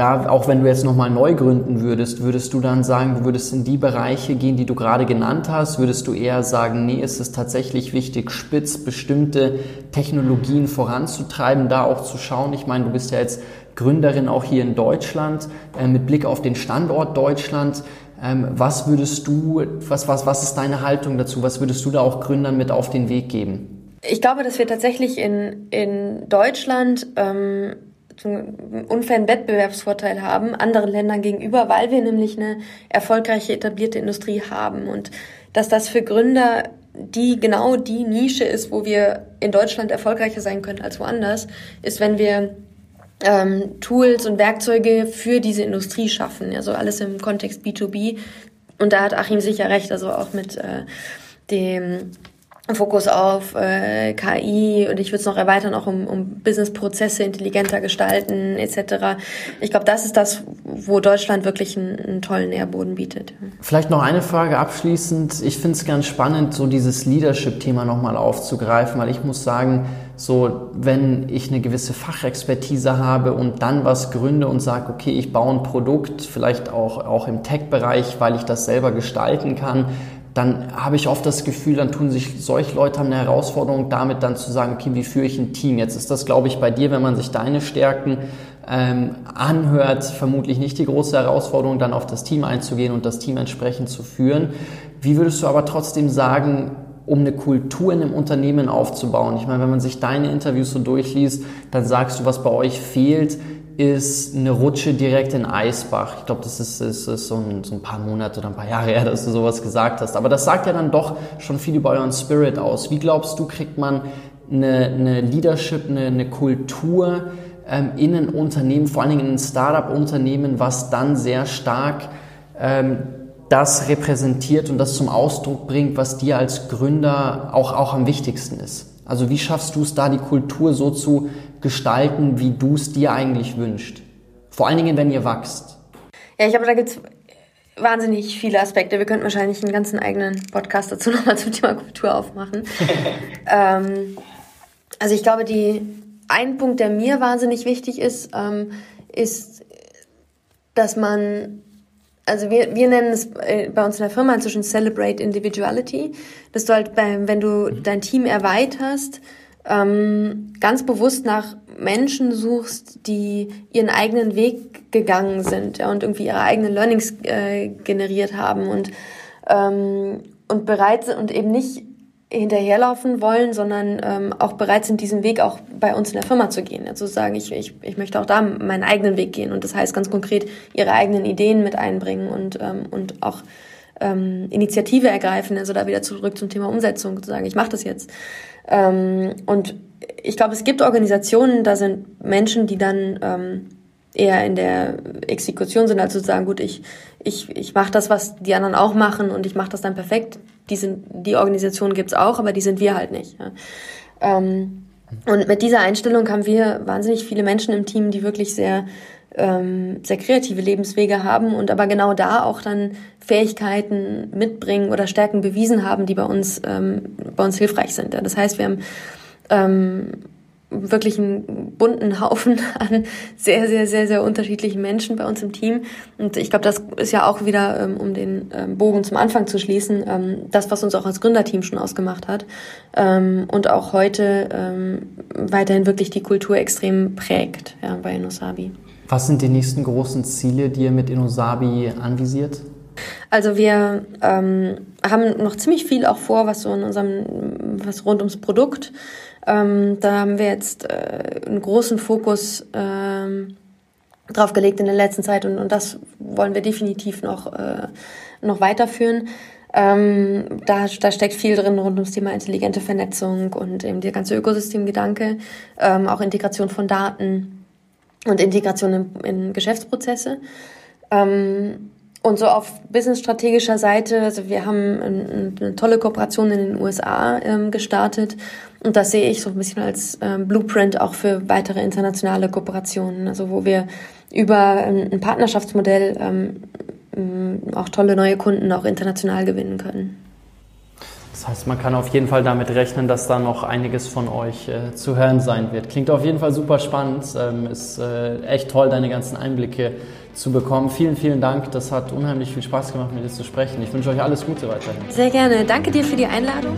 da, auch wenn du jetzt nochmal neu gründen würdest, würdest du dann sagen, du würdest in die Bereiche gehen, die du gerade genannt hast? Würdest du eher sagen, nee, ist es tatsächlich wichtig, spitz bestimmte Technologien voranzutreiben, da auch zu schauen? Ich meine, du bist ja jetzt Gründerin auch hier in Deutschland, äh, mit Blick auf den Standort Deutschland. Ähm, was würdest du, was, was, was ist deine Haltung dazu? Was würdest du da auch Gründern mit auf den Weg geben? Ich glaube, dass wir tatsächlich in, in Deutschland ähm, einen unfairen Wettbewerbsvorteil haben anderen Ländern gegenüber, weil wir nämlich eine erfolgreiche etablierte Industrie haben und dass das für Gründer die genau die Nische ist, wo wir in Deutschland erfolgreicher sein können als woanders, ist, wenn wir ähm, Tools und Werkzeuge für diese Industrie schaffen. Also alles im Kontext B2B. Und da hat Achim sicher recht, also auch mit äh, dem Fokus auf äh, KI und ich würde es noch erweitern, auch um, um Businessprozesse intelligenter gestalten etc. Ich glaube, das ist das, wo Deutschland wirklich einen, einen, tollen Nährboden bietet. Vielleicht noch eine Frage abschließend. Ich finde es ganz spannend, so dieses Leadership-Thema nochmal aufzugreifen, weil ich muss sagen, so wenn ich eine gewisse Fachexpertise habe und dann was gründe und sage, okay, ich baue ein Produkt, vielleicht auch, auch im Tech-Bereich, weil ich das selber gestalten kann, dann habe ich oft das Gefühl, dann tun sich solche Leute haben eine Herausforderung damit dann zu sagen, okay, wie führe ich ein Team? Jetzt ist das, glaube ich, bei dir, wenn man sich deine Stärken ähm, anhört, vermutlich nicht die große Herausforderung, dann auf das Team einzugehen und das Team entsprechend zu führen. Wie würdest du aber trotzdem sagen, um eine Kultur in einem Unternehmen aufzubauen? Ich meine, wenn man sich deine Interviews so durchliest, dann sagst du, was bei euch fehlt, ist eine Rutsche direkt in Eisbach. Ich glaube, das ist, ist, ist so, ein, so, ein, paar Monate oder ein paar Jahre her, [LAUGHS] dass du sowas gesagt hast. Aber das sagt ja dann doch schon viel über euren Spirit aus. Wie glaubst du, kriegt man eine, eine Leadership, eine, eine Kultur ähm, in ein Unternehmen, vor allen Dingen in ein Startup-Unternehmen, was dann sehr stark ähm, das repräsentiert und das zum Ausdruck bringt, was dir als Gründer auch, auch am wichtigsten ist? Also wie schaffst du es da, die Kultur so zu gestalten, wie du es dir eigentlich wünschst? Vor allen Dingen, wenn ihr wachst. Ja, ich glaube, da gibt es wahnsinnig viele Aspekte. Wir könnten wahrscheinlich einen ganzen eigenen Podcast dazu [LAUGHS] nochmal zum Thema Kultur aufmachen. [LAUGHS] ähm, also ich glaube, die ein Punkt, der mir wahnsinnig wichtig ist, ähm, ist, dass man also wir, wir nennen es äh, bei uns in der Firma inzwischen Celebrate Individuality, dass du halt, bei, wenn du dein Team erweiterst, ähm, ganz bewusst nach Menschen suchst, die ihren eigenen Weg gegangen sind ja, und irgendwie ihre eigenen Learnings äh, generiert haben und, ähm, und bereit sind und eben nicht hinterherlaufen wollen, sondern ähm, auch bereit sind, diesen Weg auch bei uns in der Firma zu gehen. Also sagen, ich, ich, ich möchte auch da meinen eigenen Weg gehen. Und das heißt ganz konkret, ihre eigenen Ideen mit einbringen und, ähm, und auch ähm, Initiative ergreifen, also da wieder zurück zum Thema Umsetzung, zu sagen, ich mache das jetzt. Ähm, und ich glaube, es gibt Organisationen, da sind Menschen, die dann ähm, eher in der Exekution sind, also zu sagen, gut, ich, ich, ich mache das, was die anderen auch machen und ich mache das dann perfekt. Die, sind, die Organisation gibt's auch, aber die sind wir halt nicht. Ja. Ähm, und mit dieser Einstellung haben wir wahnsinnig viele Menschen im Team, die wirklich sehr, ähm, sehr kreative Lebenswege haben und aber genau da auch dann Fähigkeiten mitbringen oder Stärken bewiesen haben, die bei uns, ähm, bei uns hilfreich sind. Das heißt, wir haben ähm, wirklich einen bunten Haufen [LAUGHS] an sehr, sehr, sehr, sehr unterschiedlichen Menschen bei uns im Team. Und ich glaube, das ist ja auch wieder, ähm, um den ähm, Bogen zum Anfang zu schließen, ähm, das, was uns auch als Gründerteam schon ausgemacht hat und auch heute weiterhin wirklich die Kultur extrem prägt ja, bei Inosabi. Was sind die nächsten großen Ziele, die ihr mit Inosabi anvisiert? Also wir ähm, haben noch ziemlich viel auch vor, was so in unserem, was rund ums Produkt ähm, da haben wir jetzt äh, einen großen Fokus ähm, drauf gelegt in der letzten Zeit und, und das wollen wir definitiv noch, äh, noch weiterführen. Ähm, da, da steckt viel drin rund ums Thema intelligente Vernetzung und eben der ganze Ökosystemgedanke, ähm, auch Integration von Daten und Integration in, in Geschäftsprozesse. Ähm, und so auf businessstrategischer Seite, also wir haben eine, eine tolle Kooperation in den USA ähm, gestartet und das sehe ich so ein bisschen als ähm, Blueprint auch für weitere internationale Kooperationen, also wo wir über ähm, ein Partnerschaftsmodell ähm, auch tolle neue Kunden auch international gewinnen können. Das heißt, man kann auf jeden Fall damit rechnen, dass da noch einiges von euch äh, zu hören sein wird. Klingt auf jeden Fall super spannend. Ähm, ist äh, echt toll, deine ganzen Einblicke zu bekommen. Vielen, vielen Dank. Das hat unheimlich viel Spaß gemacht, mit dir zu sprechen. Ich wünsche euch alles Gute weiterhin. Sehr gerne. Danke dir für die Einladung.